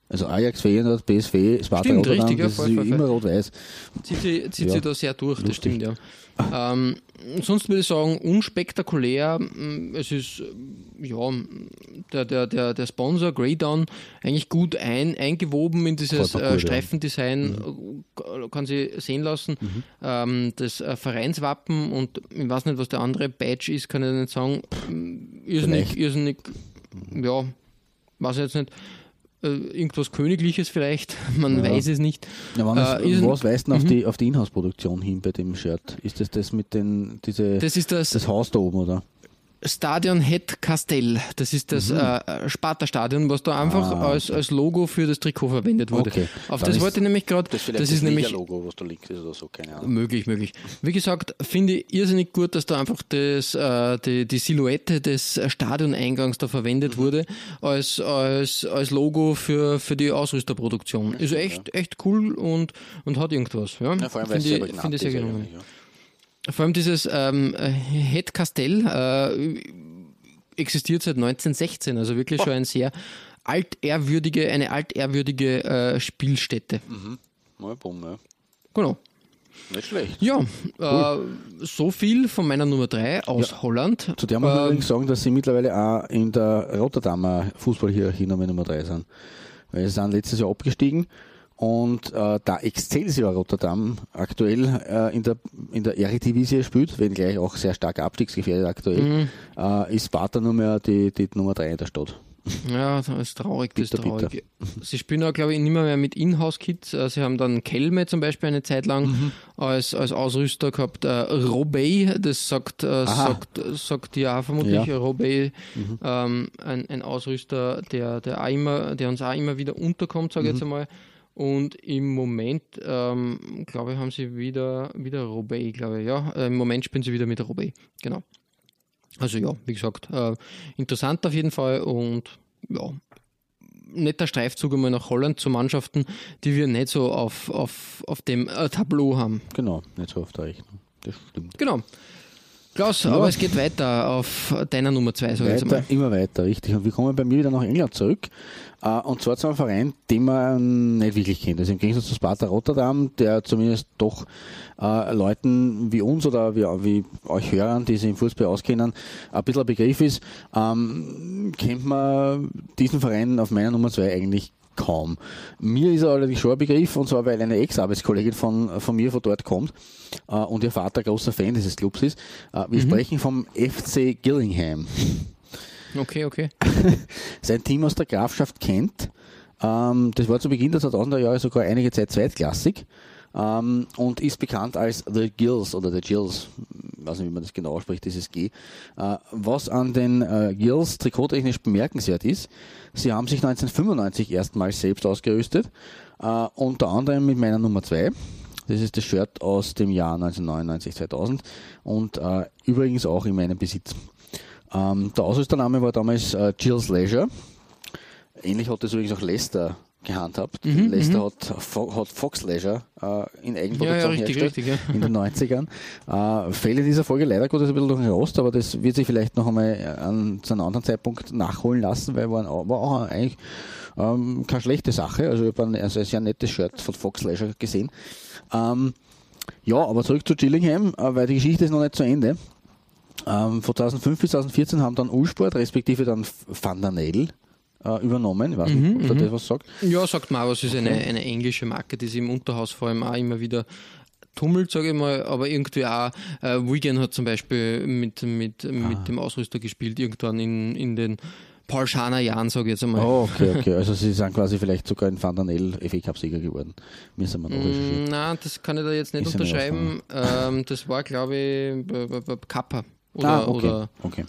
Also Ajax, Feyenoord, PSV, Sparta stimmt, Rotterdam, richtig, ja, voll, voll, immer rot-weiß. Zieht sie, zieht ja. sie da sehr durch, Lustig. das stimmt, ja. Ähm, sonst würde ich sagen, unspektakulär. Mm, es ist, ja, der, der, der, der Sponsor Grey Dawn eigentlich gut ein, eingewoben in dieses äh, Streifendesign, mhm. Äh, kann sie sehen lassen. Mhm. Ähm, das äh, Vereinswappen und ich weiß nicht, was der andere Badge ist, kann ich nicht sagen. Irrsinnig, irrsinnig, ja, weiß ich jetzt nicht irgendwas Königliches vielleicht, <laughs> man ja. weiß es nicht. Ja, äh, was weist denn auf, mhm. die, auf die Inhouse-Produktion hin bei dem Shirt? Ist das das mit den, diese, das, ist das, das Haus da oben, oder? Stadion Het Castell. Das ist das Mhm. äh, Sparta-Stadion, was da einfach als, als Logo für das Trikot verwendet wurde. Ah, Okay. Auf Dann das wollte ich nämlich gerade. Das Das ist nämlich Logo, was da links ist oder so, keine Ahnung. Möglich, möglich. Wie gesagt, finde ich irrsinnig gut, dass da einfach das, äh, die, die Silhouette des Stadioneingangs da Mhm. verwendet wurde als, als, als Logo für, für die Ausrüsterproduktion. Ist echt, echt cool und, und hat irgendwas. Ja, Ja, vor allem, weil es finde sehr ich, sehr gelungen. ja. Vor allem dieses ähm, Het Castell äh, existiert seit 1916, also wirklich schon ein sehr altehrwürdige, eine altehrwürdige äh, Spielstätte. Mal bumm, ja. Genau. Nicht schlecht. Ja, äh, so viel von meiner Nummer 3 aus Holland. Zu der muss man Ähm, übrigens sagen, dass sie mittlerweile auch in der Rotterdamer Fußballhierarchie Nummer 3 sind. Weil sie sind letztes Jahr abgestiegen und äh, da Excelsior Rotterdam aktuell äh, in der in der Eredivisie spielt, wenngleich auch sehr stark abstiegsgefährdet aktuell, Mhm. äh, ist Sparta nur mehr die, die Nummer 3 in der Stadt. Ja, das ist traurig, das ist Bitter, bitter. traurig. Sie spielen auch, glaube ich, nicht mehr, mehr mit Inhouse-Kits. Äh, Sie haben dann Kelme zum Beispiel eine Zeit lang Mhm. als, als Ausrüster gehabt. Äh, Robey, das sagt, äh, sagt, sagt ja vermutlich Ja. Robey, Mhm. ähm, ein, ein Ausrüster, der, der, auch immer, der uns auch immer wieder unterkommt, sage ich Mhm. jetzt einmal. Und im Moment, ähm, glaube ich, haben sie wieder, wieder Robey, glaube ich. Ja, äh, im Moment spielen sie wieder mit Robey. Genau. Also ja, wie gesagt, äh, interessant auf jeden Fall und ja, netter Streifzug einmal nach Holland zu Mannschaften, die wir nicht so auf, auf, auf dem äh, Tableau haben. Genau, nicht so auf der Rechnung. Das stimmt. Genau. Klaus, aber es geht weiter auf deiner Nummer zwei, sag ich jetzt Weiter, immer weiter, richtig. Und wir kommen bei mir wieder nach England zurück. Äh, Und zwar zu einem Verein, den man nicht wirklich kennt. Also im Gegensatz zu Sparta Rotterdam, der zumindest doch äh, Leuten wie uns oder wie, wie euch Hörern, die sich im Fußball auskennen, ein bisschen ein Begriff ist, ähm, kennt man diesen Verein auf meiner Nummer zwei eigentlich kaum. Mir ist er allerdings schon ein Begriff, und zwar weil eine Ex-Arbeitskollegin von, von mir von dort kommt äh, und ihr Vater großer Fan dieses Clubs ist. Äh, wir sprechen vom FC Gillingham. Okay, okay. <laughs> Sein Team aus der Grafschaft Kent. Ähm, das war zu Beginn der 2000er Jahre sogar einige Zeit zweitklassig ähm, und ist bekannt als The Gills oder The Gills. Ich weiß nicht, wie man das genau ausspricht, dieses G. Äh, was an den äh, Gills trikottechnisch bemerkenswert ist, sie haben sich 1995 erstmals selbst ausgerüstet, äh, unter anderem mit meiner Nummer 2. Das ist das Shirt aus dem Jahr 1999-2000 und äh, übrigens auch in meinem Besitz. Ähm, der Ausrüstername war damals äh, Gills Leisure. Ähnlich hat das übrigens auch Leicester gehandhabt. Leicester hat, Fo- hat Fox Leisure äh, in Eigenproduktion Mhm, Ja, ja, richtig, richtig, ja. in den 90ern. Äh, Fälle dieser Folge leider Gottes ein bisschen durch den Rost, aber das wird sich vielleicht noch einmal an, zu einem anderen Zeitpunkt nachholen lassen, weil war, auch- war auch eigentlich ähm, keine schlechte Sache. Also ich habe ein, also ein sehr nettes Shirt von Fox Leisure gesehen. Ähm, ja, aber zurück zu Gillingham, äh, weil die Geschichte ist noch nicht zu Ende. Ähm, von 2005 bis 2014 haben dann U-Sport, respektive dann Van der Nel, äh, übernommen. Ich weiß nicht, ob der das was sagt. Ja, sagt aber es ist eine, eine englische Marke, die sich im Unterhaus vor allem auch immer wieder tummelt, sage ich mal, aber irgendwie auch, äh, Wigan hat zum Beispiel mit, mit, Ah. mit dem Ausrüster gespielt, irgendwann in, in den Paul Schaner Jahren, sage ich jetzt einmal. Oh, okay, okay. <laughs> Also sie sind quasi vielleicht sogar ein Van der Nel FA Cup Sieger geworden. Müssen wir noch. Mm, Nein, das kann ich da jetzt nicht Ist unterschreiben. Ähm, das war, glaube ich, Kappa. Oder, ah, okay. oder okay.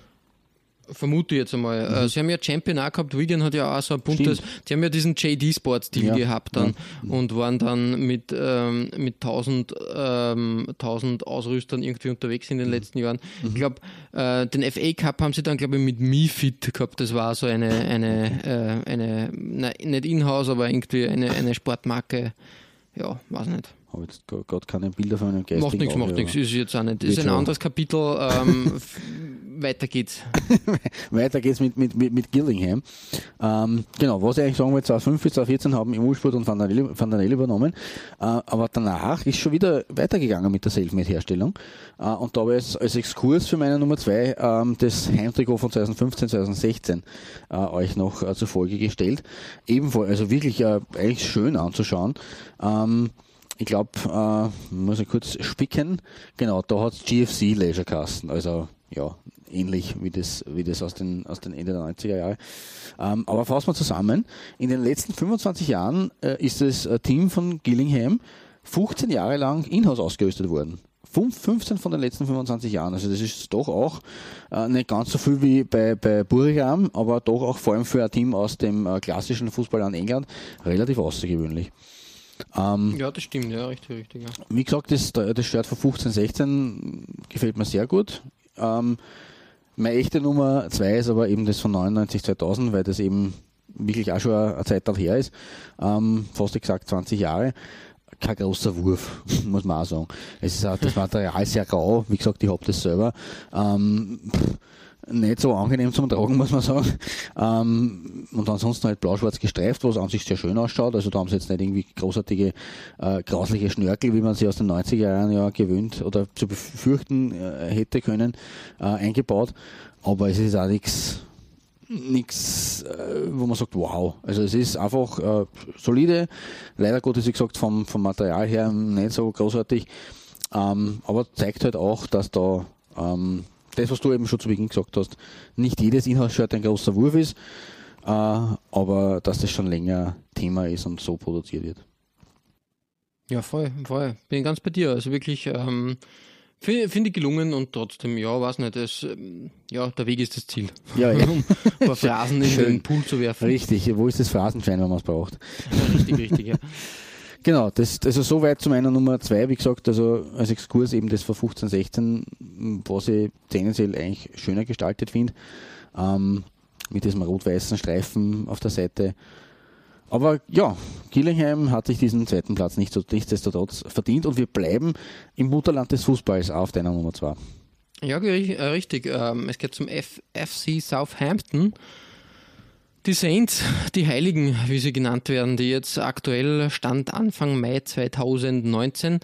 Vermute ich jetzt einmal. Äh, sie haben ja Champion auch gehabt, Wigan hat ja auch so ein buntes, die haben ja diesen JD Sports Deal Ja, gehabt dann und waren dann mit, ähm, mit 1000, ähm, 1000 Ausrüstern irgendwie unterwegs in den letzten Jahren. Ich glaube, äh, den FA Cup haben sie dann, glaube ich, mit MeFit gehabt. Das war so eine, eine, äh, eine na, nicht Inhouse, aber irgendwie eine, eine Sportmarke. Ja, weiß nicht. Habe jetzt gerade keine Bilder von einem geistigen Macht nichts, macht nichts. Ist jetzt auch nicht. Ist ein anderes Kapitel. Ähm, weiter geht's. <laughs> Weiter geht's mit, mit, mit, mit Gillingham. Ähm, genau, was ich eigentlich sagen wollte, 2005 bis 2014 haben im U-Sport und Van der Nel Van der Nel übernommen. Äh, aber danach ist schon wieder weitergegangen mit der Selfmade-Herstellung. Äh, und da habe ich als, als Exkurs für meine Nummer zwei ähm, das Heimtrikot von 2015, 2016 äh, euch noch äh, zur Folge gestellt. Ebenfalls, also wirklich äh, eigentlich schön anzuschauen. Ähm, ich glaube, äh, muss ich kurz spicken. Genau, da hat GFC Leisurecasten, also ja, ähnlich wie das, wie das aus den, aus den Ende der 90er Jahre. Ähm, aber fassen wir zusammen. In den letzten 25 Jahren äh, ist das äh, Team von Gillingham 15 Jahre lang in-house ausgerüstet worden. fünf- 15 von den letzten 25 Jahren. Also das ist doch auch äh, nicht ganz so viel wie bei, bei Buriram, aber doch auch vor allem für ein Team aus dem äh, klassischen Fußball an England relativ außergewöhnlich. Ähm, Ja, das stimmt, ja, richtig, richtig. Ja. wie gesagt, das, das Shirt von 15, 16 gefällt mir sehr gut. Ähm, meine echte Nummer 2 ist aber eben das von 99, 2000, weil das eben wirklich auch schon eine Zeit her ist. Ähm, fast exakt 20 Jahre. Kein großer Wurf, <laughs> muss man auch sagen. Es ist auch das Material sehr grau. Wie gesagt, ich habe das selber. Ähm, pff, nicht so angenehm zum Tragen, muss man sagen. Ähm, und ansonsten halt blau-schwarz gestreift, was an sich sehr schön ausschaut. Also da haben sie jetzt nicht irgendwie großartige, äh, grausliche Schnörkel, wie man sie aus den 90er Jahren ja gewöhnt oder zu befürchten äh, hätte können, äh, eingebaut. Aber es ist auch nichts nichts, äh, wo man sagt, wow. Also es ist einfach äh, solide. Leider Gottes, wie gesagt, vom, vom Material her nicht so großartig. Ähm, aber zeigt halt auch, dass da ähm, das, was du eben schon zu Beginn gesagt hast, nicht jedes Inhouse-Shirt ein großer Wurf ist, äh, aber dass das schon länger Thema ist und so produziert wird. Ja, voll, voll. Bin ganz bei dir. Also wirklich, ähm, finde find ich gelungen und trotzdem, ja, weiß nicht, es, ähm, ja, der Weg ist das Ziel. Ja, ja. <laughs> um ein paar Phrasen in <laughs> Schön. den Pool zu werfen. Richtig, wo ist das Phrasenschein, wenn man es braucht? Ja, richtig, richtig, ja. <laughs> Genau, das, also soweit zu meiner Nummer zwei, wie gesagt, also als Exkurs eben das von 15, 16, was ich tendenziell eigentlich schöner gestaltet finde, ähm, mit diesem rot-weißen Streifen auf der Seite. Aber ja, Gillingham hat sich diesen zweiten Platz nicht so, nichtsdestotrotz verdient und wir bleiben im Mutterland des Fußballs auf deiner Nummer zwei. Ja, geri- äh, richtig. Ähm, es geht zum F FC Southampton. Die Saints, die Heiligen, wie sie genannt werden, die jetzt aktuell Stand Anfang Mai 2019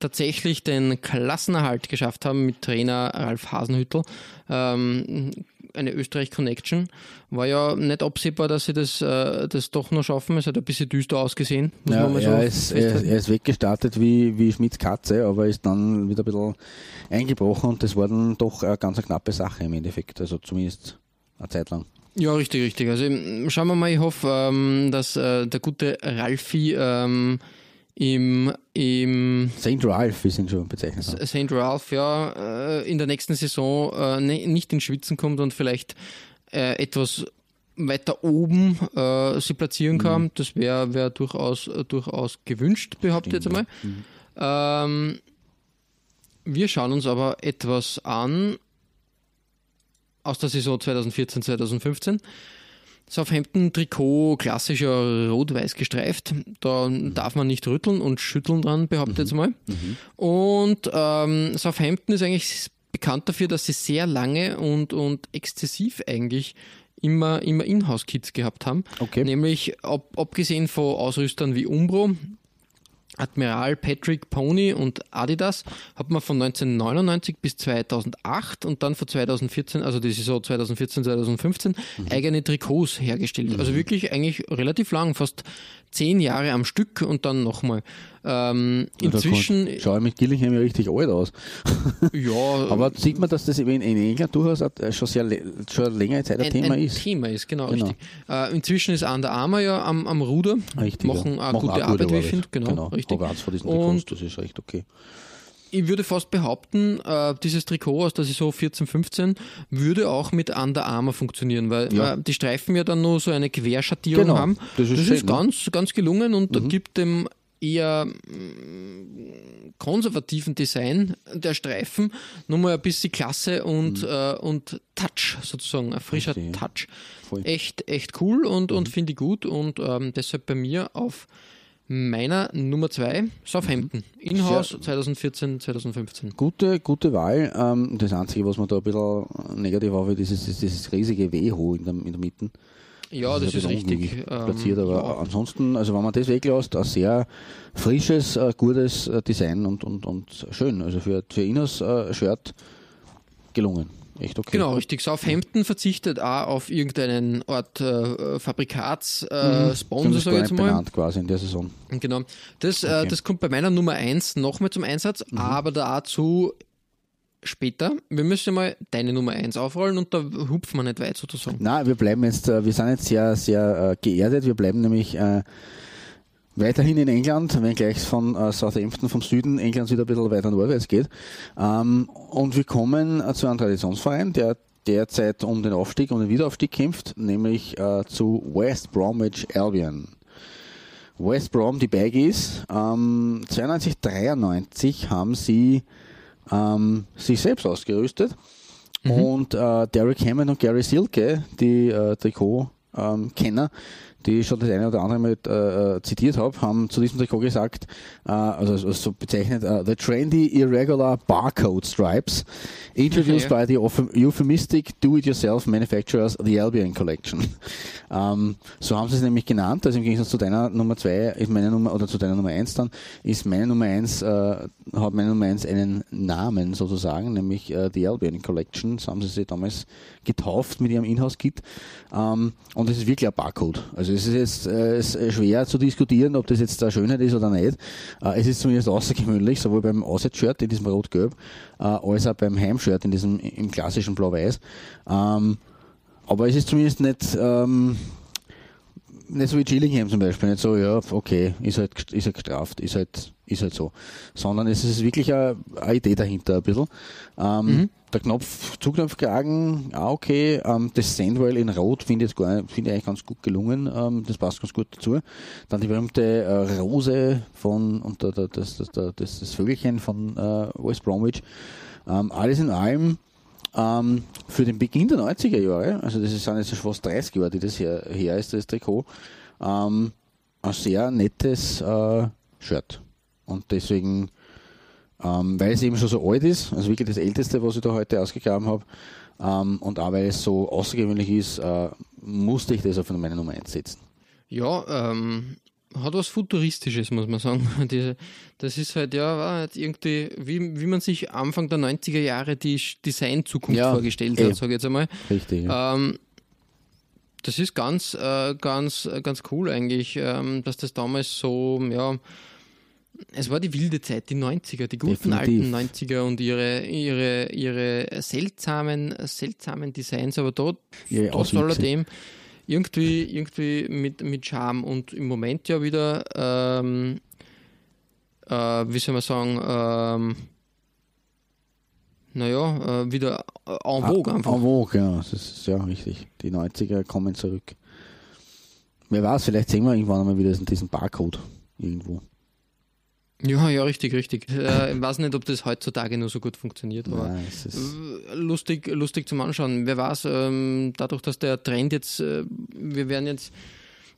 tatsächlich den Klassenerhalt geschafft haben mit Trainer Ralf Hasenhüttl. Ähm, eine Österreich-Connection. War ja nicht absehbar, dass sie das, äh, das doch noch schaffen. Es hat ein bisschen düster ausgesehen, Ja, mal so er, ist, er, er ist weggestartet wie, wie Schmidts Katze, aber ist dann wieder ein bisschen eingebrochen und das war dann doch eine ganz knappe Sache im Endeffekt, also zumindest eine Zeit lang. Ja, richtig, richtig. Also ähm, schauen wir mal, ich hoffe, ähm, dass äh, der gute Ralfi ähm, im, im St. Ralph, wir sind schon bezeichnet. St. Ralph ja äh, in der nächsten Saison äh, ne, nicht ins Schwitzen kommt und vielleicht äh, etwas weiter oben äh, sie platzieren kann. Das wäre wär durchaus, äh, durchaus gewünscht, behaupte ich jetzt einmal. Ähm, wir schauen uns aber etwas an aus der Saison 2014, 2015. Southampton Trikot klassischer rot-weiß gestreift. Da darf man nicht rütteln und schütteln dran, behaupte jetzt mal. Und ähm, Southampton ist eigentlich bekannt dafür, dass sie sehr lange und, und exzessiv eigentlich immer, immer Inhouse-Kits gehabt haben. Okay. Nämlich ab, abgesehen von Ausrüstern wie Umbro, Admiral, Patrick, Pony und Adidas hat man von 1999 bis 2008 und dann von 2014, also die Saison 2014, 2015, eigene Trikots hergestellt. Also wirklich eigentlich relativ lang, fast zehn Jahre am Stück und dann nochmal. Ähm, inzwischen, Da schaue mit Gillingham ja richtig alt aus. <laughs> ja, <laughs> Aber sieht man, dass das eben in England durchaus äh, schon sehr schon längere Zeit ein, ein, Thema ein ist. Thema ist, genau, Genau. richtig. Äh, inzwischen ist Under Armour ja am, am Ruder, Richtig, machen ja. eine gute Arbeit, wie ich finde, genau, genau. Richtig. Eins von diesen Und Trikots, das ist recht okay. ich würde fast behaupten, äh, dieses Trikot aus der Saison 14, 15 würde auch mit Under Armour funktionieren, weil Ja. äh, die Streifen ja dann nur so eine Querschattierung Genau, haben. das ist schön, ne? ganz, ganz gelungen und gibt dem eher mm, konservativen Design der Streifen nochmal ein bisschen Klasse und, äh, und Touch sozusagen, ein frischer Mhm. Touch. Voll. Mhm. Echt, echt cool und, und finde ich gut und ähm, deshalb bei mir auf meiner Nummer 2 Southampton. Inhouse Sehr- 2014, 2015. Gute, gute Wahl. Ähm, das Einzige, was mir da ein bisschen negativ auffällt, ist dieses, dieses riesige WH in der, in der Mitte. Ja, das, ein ist richtig. ähm, platziert, aber ja. ansonsten, also wenn man das weglässt, ein sehr frisches, äh, gutes äh, Design und, und, und schön. Also für, für Inas äh, Shirt gelungen. Echt okay. Genau, richtig. Southampton verzichtet auch auf irgendeinen Art äh, Fabrikatssponsor, äh, Sponsor, Sind sag ich jetzt mal. benannt quasi in der Saison. Genau. Das, äh, Okay. Mhm. das kommt bei meiner Nummer 1 nochmal zum Einsatz, aber dazu später. Wir müssen mal deine Nummer 1 aufrollen und da hupfen wir nicht weit sozusagen. Na, wir bleiben jetzt, äh, wir sind jetzt sehr, sehr äh, geerdet. Wir bleiben nämlich äh, Weiterhin in England, wenngleich es von äh, Southampton vom Süden Englands wieder ein bisschen weiter nordwärts geht. Ähm, und wir kommen äh, zu einem Traditionsverein, der derzeit um den Aufstieg, um den Wiederaufstieg kämpft, nämlich äh, zu West Bromwich Albion. West Brom, die Baggies, ähm, 92, 93 haben sie ähm, sich selbst ausgerüstet mhm. und äh, Derek Hammond und Gary Silke, die äh, Trikot-Kenner, die ich schon das eine oder andere mit äh, äh, zitiert habe, haben zu diesem Trikot gesagt, äh, also, also so bezeichnet, uh, the trendy irregular barcode stripes introduced ja. by the euphemistic do-it-yourself manufacturers, the Albion Collection. <laughs> ähm, so haben sie es nämlich genannt, also im Gegensatz zu deiner Nummer zwei ist meine Nummer, oder zu deiner Nummer eins dann, ist meine Nummer eins, äh, hat meine Nummer eins einen Namen sozusagen, nämlich äh, the Albion Collection, so haben sie sie damals getauft mit ihrem Inhouse-Kit. Ähm, und es ist wirklich ein Barcode. Also es ist jetzt äh, schwer zu diskutieren, ob das jetzt eine Schönheit ist oder nicht. Äh, es ist zumindest außergewöhnlich, sowohl beim Auswärtsshirt in diesem Rot-Gelb, äh, als auch beim Heimshirt in diesem im klassischen Blau-Weiß. Ähm, aber es ist zumindest nicht, ähm, nicht so wie Gillingham zum Beispiel, nicht so, ja, okay, ist halt, ist halt gestraft, ist halt, ist halt so. Sondern es ist wirklich eine, eine Idee dahinter ein bisschen. Ähm, mhm. Der Knopf, Zugknopfkragen, auch okay. Ähm, das Sandwell in Rot finde ich, find ich eigentlich ganz gut gelungen. Ähm, das passt ganz gut dazu. Dann die berühmte äh, Rose von, und der, der, das, das, das, das Vögelchen von äh, West Bromwich. Ähm, alles in allem ähm, für den Beginn der 90er Jahre, also das sind jetzt schon fast 30 Jahre, die das her, her ist, das Trikot, ähm, ein sehr nettes äh, Shirt. Und deswegen, ähm, weil es eben schon so alt ist, also wirklich das älteste, was ich da heute ausgegraben habe, ähm, und auch weil es so außergewöhnlich ist, äh, musste ich das auf meine Nummer 1 setzen. Ja, ähm, hat was Futuristisches, muss man sagen. <laughs> Diese, das ist halt ja irgendwie, wie, wie man sich Anfang der 90er Jahre die Design-Zukunft ja, vorgestellt hat, sage ich jetzt einmal. Richtig. Ja. Ähm, das ist ganz, äh, ganz, ganz cool eigentlich, ähm, dass das damals so, ja, es war die wilde Zeit, die 90er, die guten Definitiv. alten 90er und ihre, ihre, ihre seltsamen, seltsamen Designs, aber dort, trotz alledem, irgendwie, irgendwie mit, mit Charme und im Moment ja wieder, ähm, äh, wie soll man sagen, ähm, naja, äh, wieder en vogue einfach. En vogue, ja, das ist ja richtig. Die 90er kommen zurück. Wer weiß, vielleicht sehen wir irgendwann einmal wieder diesen Barcode irgendwo. Ja, ja, richtig, richtig. Äh, ich weiß nicht, ob das heutzutage nur so gut funktioniert, aber Nein, lustig, lustig zum Anschauen. Wer weiß, ähm, dadurch, dass der Trend jetzt, äh, wir werden jetzt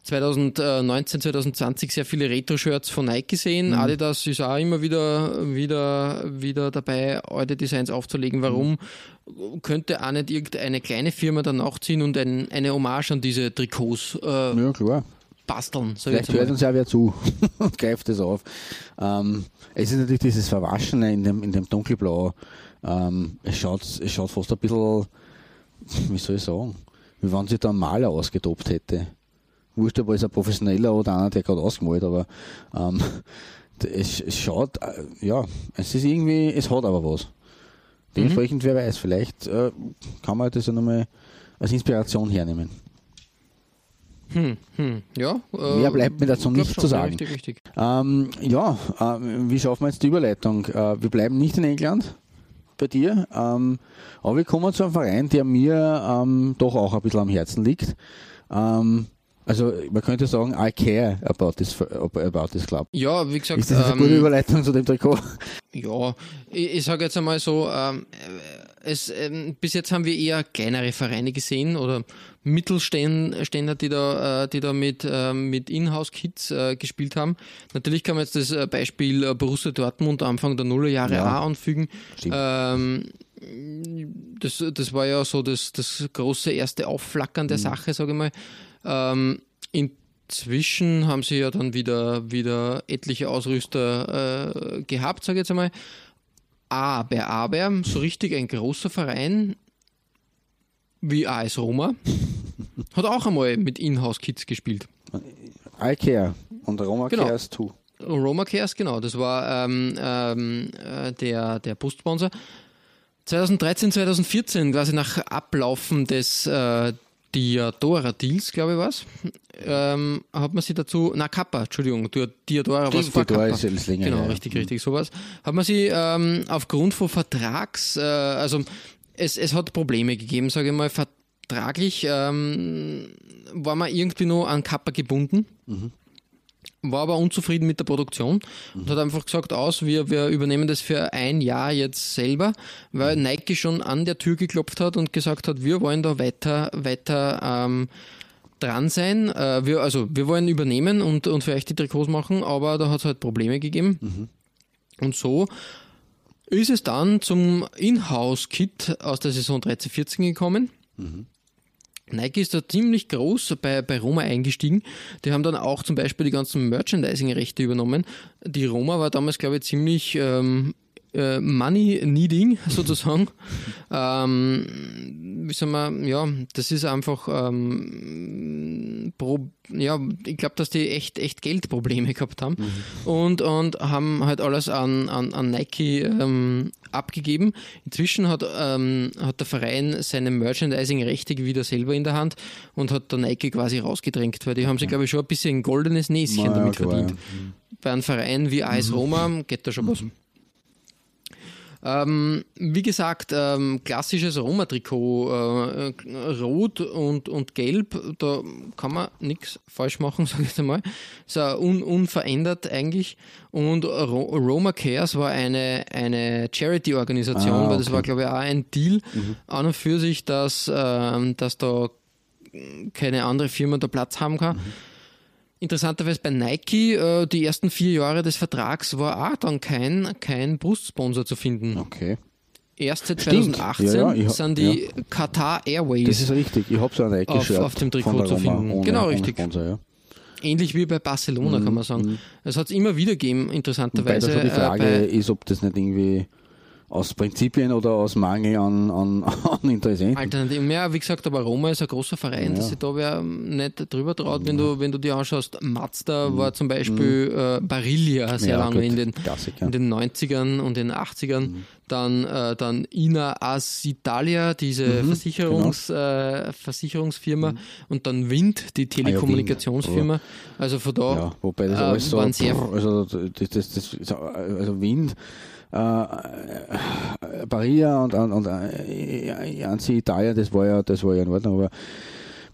2019, 2020 sehr viele Retro-Shirts von Nike sehen. Mhm. Adidas ist auch immer wieder, wieder, wieder dabei, alte Designs aufzulegen. Warum mhm. könnte auch nicht irgendeine kleine Firma dann nachziehen und ein, eine Hommage an diese Trikots äh, ja, klar basteln. Vielleicht hört uns ja wer zu <laughs> und greift das auf. Ähm, es ist natürlich dieses Verwaschene in dem, in dem Dunkelblau. Ähm, es, schaut, es schaut fast ein bisschen, wie soll ich sagen, wie wenn sich da ein Maler ausgetobt hätte. Wurscht, ob es ein Professioneller oder einer, der gerade ausgemalt, aber ähm, es, es, schaut, äh, ja, es ist irgendwie, es hat aber was. Dementsprechend, mhm. wer weiß, vielleicht äh, kann man das ja nochmal als Inspiration hernehmen. Hm, hm, ja. Äh, Mehr bleibt mir dazu nicht schon, zu sagen. Richtig, richtig. Ähm, ja, äh, wie schaffen wir jetzt die Überleitung? Äh, wir bleiben nicht in England bei dir, ähm, aber wir kommen zu einem Verein, der mir ähm, doch auch ein bisschen am Herzen liegt. Ähm, also man könnte sagen, I care about this, about this club. Ja, wie gesagt. Ist das eine ähm, gute Überleitung zu dem Trikot? Ja, ich, ich sage jetzt einmal so, ähm, es, ähm, bis jetzt haben wir eher kleinere Vereine gesehen oder Mittelständler, die da, äh, die da mit, äh, mit Inhouse-Kits äh, gespielt haben. Natürlich kann man jetzt das äh, Beispiel äh, Borussia Dortmund Anfang der Nullerjahre ja. auch anfügen. Ähm, das, das war ja so das, das große erste Aufflackern der mhm. Sache, sage ich mal. Ähm, inzwischen haben sie ja dann wieder, wieder etliche Ausrüster äh, gehabt, sage ich jetzt einmal. Aber, aber, so richtig ein großer Verein wie AS Roma <laughs> hat auch einmal mit Inhouse-Kits gespielt. iCare und Roma genau. Cares 2. Roma Cares, genau, das war ähm, ähm, äh, der, der Postsponsor. 2013, 2014, quasi nach Ablaufen des, äh, Diadora Deals, glaube ich, was. Ähm, hat man sie dazu, na Kappa, Entschuldigung, Di- Diadora was vor Diadora Kappa. ist alles länger Genau, ja. richtig, richtig, sowas. Hat man sie ähm, aufgrund von Vertrags, äh, also es, es hat Probleme gegeben, sage ich mal, vertraglich ähm, war man irgendwie noch an Kappa gebunden war aber unzufrieden mit der Produktion und hat einfach gesagt, aus, wir, wir übernehmen das für ein Jahr jetzt selber, weil Nike schon an der Tür geklopft hat und gesagt hat, wir wollen da weiter, weiter ähm, dran sein. Äh, wir, also wir wollen übernehmen und, und für euch die Trikots machen, aber da hat es halt Probleme gegeben. Und so ist es dann zum Inhouse-Kit aus der Saison 13-14 gekommen. Nike ist da ziemlich groß bei, bei Roma eingestiegen. Die haben dann auch zum Beispiel die ganzen Merchandising-Rechte übernommen. Die Roma war damals, glaube ich, ziemlich ähm, äh, money-needing <laughs> sozusagen. ähm, wie sagen wir, ja, das ist einfach, ähm, pro, ja, ich glaube, dass die echt, echt Geldprobleme gehabt haben und, und haben halt alles an, an, an Nike ähm, abgegeben. Inzwischen hat, ähm, hat der Verein seine Merchandising-Rechte wieder selber in der Hand und hat der Nike quasi rausgedrängt, weil die haben sich, glaube ich, schon ein bisschen ein goldenes Näschen Na ja, damit klar, verdient. Bei einem Verein wie AS Roma geht da schon was. Ähm, wie gesagt, ähm, klassisches Roma-Trikot, äh, äh, rot und, und gelb, da kann man nichts falsch machen, <laughs> sage ich jetzt einmal. Ist ja un, unverändert eigentlich. Und Ro Roma Cares war eine, eine Charity-Organisation, Ah, weil das okay. war, glaube ich, auch ein Deal an und für sich, dass, ähm, dass da keine andere Firma da Platz haben kann. Interessanterweise bei Nike, äh, die ersten vier Jahre des Vertrags war auch dann kein, kein Brustsponsor zu finden. Okay. Erst seit Stimmt. 2018 Ja, ja, sind die Qatar Das Airways ist richtig. Ich habe so ein Auf- Nike-Shirt auf dem Trikot zu finden. Ohne, Genau, ohne richtig. Sponsor, ja. ähnlich wie bei Barcelona, kann man sagen. Es hat es immer wieder gegeben, Wobei interessanterweise. schon die Frage äh, ist, ob das nicht irgendwie aus Prinzipien oder aus Mangel an, an, <laughs> an Interessenten. bei Alternativen. Ja, wie gesagt, aber Roma ist ein großer Verein, dass sich da wer nicht drüber traut. Wenn du, wenn du dir anschaust, Mazda war zum Beispiel äh, Barilla sehr Ja, lange gut, in den, Klassiker. in den 90ern und den 80ern. Dann, äh, dann Ina Asitalia, diese Versicherungs, äh, Versicherungsfirma. Und dann Wind, die Telekommunikationsfirma. Also von da Ja, wobei das äh, alles so, waren sehr also das, das, das, also Wind, äh, äh, Barilla und, und, und äh, Anzi Italia, das war ja, das war ja in Ordnung, aber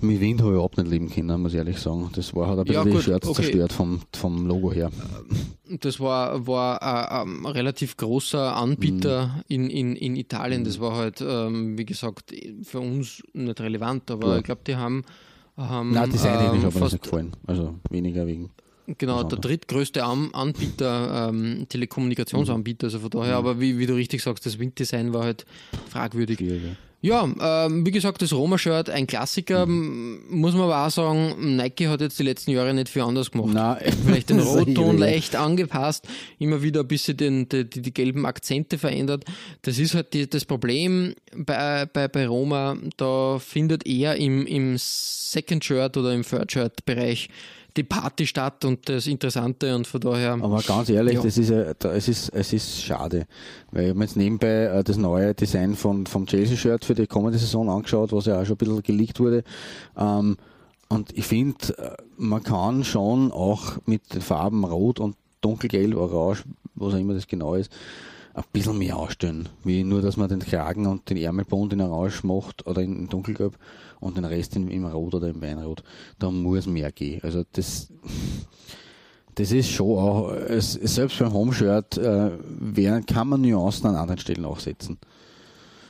mit Wind habe ich überhaupt nicht leben können, muss ich ehrlich sagen. Das war halt ein Ja, bisschen gut, die Shirts okay. zerstört vom, vom Logo her. Das war, war ein, ein relativ großer Anbieter Mhm. in, in, in Italien. Das war halt, ähm, wie gesagt, für uns nicht relevant, aber Ja. ich glaube, die haben, haben Nein, designtechnisch ähm, mir das fast, nicht gefallen. Also weniger wegen. Genau, der drittgrößte Anbieter, ähm, Telekommunikationsanbieter, also von Mhm. daher, aber wie, wie du richtig sagst, das Winddesign war halt fragwürdig. Ja. Ähm, wie gesagt, das Roma-Shirt, ein Klassiker, Mhm. muss man aber auch sagen, Nike hat jetzt die letzten Jahre nicht viel anders gemacht. Nein, <laughs> Vielleicht den <laughs> Rotton leicht angepasst, immer wieder ein bisschen den, die, die, die gelben Akzente verändert. Das ist halt die, das Problem bei, bei, bei Roma, da findet eher im, im Second Shirt oder im Third Shirt Bereich die Party statt und das Interessante und von daher. Aber ganz ehrlich, Ja. das ist, es ist, es ist schade. Weil ich habe mir jetzt nebenbei äh, das neue Design von, vom Chelsea-Shirt für die kommende Saison angeschaut, was ja auch schon ein bisschen geleakt wurde. Ähm, und ich finde, äh, man kann schon auch mit den Farben Rot und Dunkelgelb, Orange, was auch immer das genau ist, ein bisschen mehr ausstellen. Wie nur, dass man den Kragen und den Ärmelbund in Orange macht oder in Dunkelgelb und den Rest in, im Rot oder im Weinrot. Da muss mehr gehen. Also das, das ist schon auch, es, selbst beim Homeshirt äh, werden, kann man Nuancen an anderen Stellen auch setzen.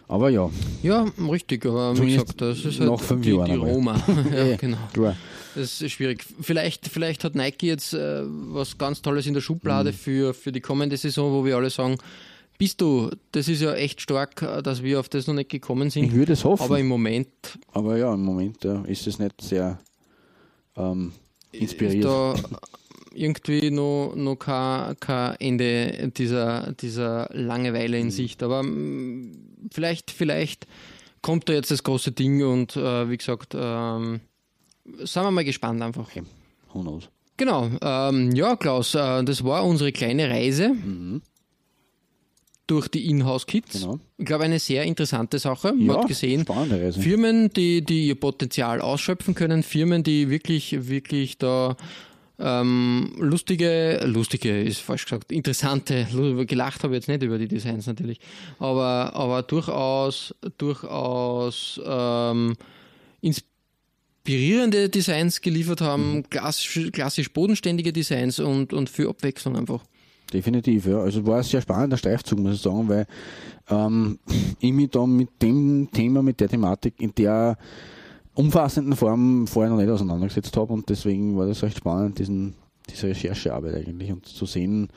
Aber ja, Ja, richtig, aber wie gesagt, das ist halt nach fünf die, Jahren die. Roma. <laughs> ja, Eh, genau. klar. Das ist schwierig. Vielleicht, vielleicht hat Nike jetzt äh, was ganz Tolles in der Schublade Mhm. für, für die kommende Saison, wo wir alle sagen, bist du, das ist ja echt stark, äh, dass wir auf das noch nicht gekommen sind. Ich würde es hoffen. Aber im Moment Aber ja, im Moment ja, ist es nicht sehr ähm, ist inspiriert. da irgendwie noch, noch kein, kein Ende dieser, dieser Langeweile Mhm. in Sicht. Aber mm, vielleicht, vielleicht kommt da jetzt das große Ding und äh, wie gesagt, ähm, sind wir mal gespannt einfach. Who knows? Genau, ähm, ja Klaus, äh, das war unsere kleine Reise. Durch die Inhouse-Kits. Genau. Ich glaube, eine sehr interessante Sache. Man Ja, hat gesehen. Firmen, die, die ihr Potenzial ausschöpfen können, Firmen, die wirklich, wirklich da ähm, lustige, lustige ist falsch gesagt, interessante, <laughs> gelacht habe ich jetzt nicht über die Designs natürlich, aber, aber durchaus, durchaus ähm, inspirierende Designs geliefert haben, klassisch, klassisch bodenständige Designs und, und für Abwechslung einfach. Definitiv, ja. Also war ein sehr spannender Streifzug, muss ich sagen, weil ähm, ich mich da mit dem Thema, mit der Thematik in der umfassenden Form vorher noch nicht auseinandergesetzt habe und deswegen war das recht spannend, diesen, diese Recherchearbeit eigentlich und zu sehen,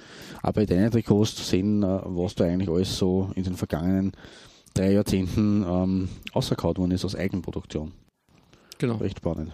auch bei deinen Trikots zu sehen, äh, was da eigentlich alles so in den vergangenen drei Jahrzehnten ähm, ausgekaut worden ist aus Eigenproduktion. Genau. Recht spannend.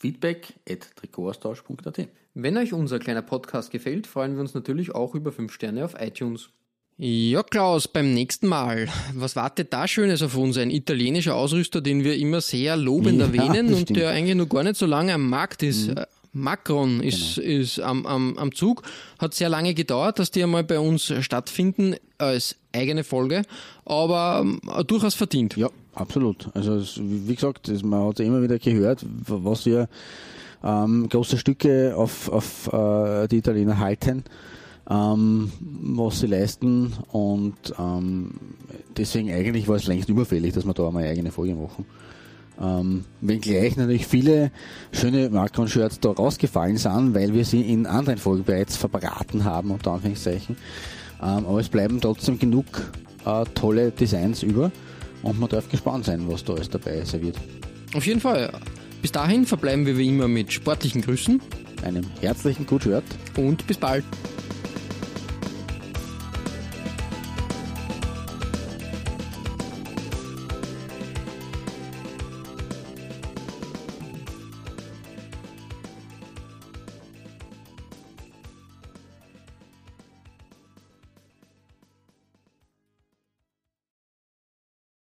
Feedback at Trikotaustausch.at Wenn euch unser kleiner Podcast gefällt, freuen wir uns natürlich auch über 5 Sterne auf iTunes. Ja, Klaus, beim nächsten Mal. Was wartet da Schönes auf uns? Ein italienischer Ausrüster, den wir immer sehr lobend Ja, erwähnen und stimmt. Mhm. der eigentlich noch gar nicht so lange am Markt ist. Äh, Macron ist, Genau. ist am, am, am Zug. Hat sehr lange gedauert, dass die einmal bei uns stattfinden als eigene Folge, aber ähm, durchaus verdient. Ja, absolut. Also es, wie gesagt, es, man hat ja immer wieder gehört, was wir ähm, große Stücke auf, auf äh, die Italiener halten, ähm, was sie leisten und ähm, deswegen eigentlich war es längst überfällig, dass wir da einmal eine eigene Folge machen. Ähm, wenngleich natürlich viele schöne Macron-Shirts da rausgefallen sind, weil wir sie in anderen Folgen bereits verbraten haben, unter Anführungszeichen. Ähm, aber es bleiben trotzdem genug äh, tolle Designs über und man darf gespannt sein, was da alles dabei serviert. Auf jeden Fall. Bis dahin verbleiben wir wie immer mit sportlichen Grüßen Einem herzlichen Good Shirt. und bis bald.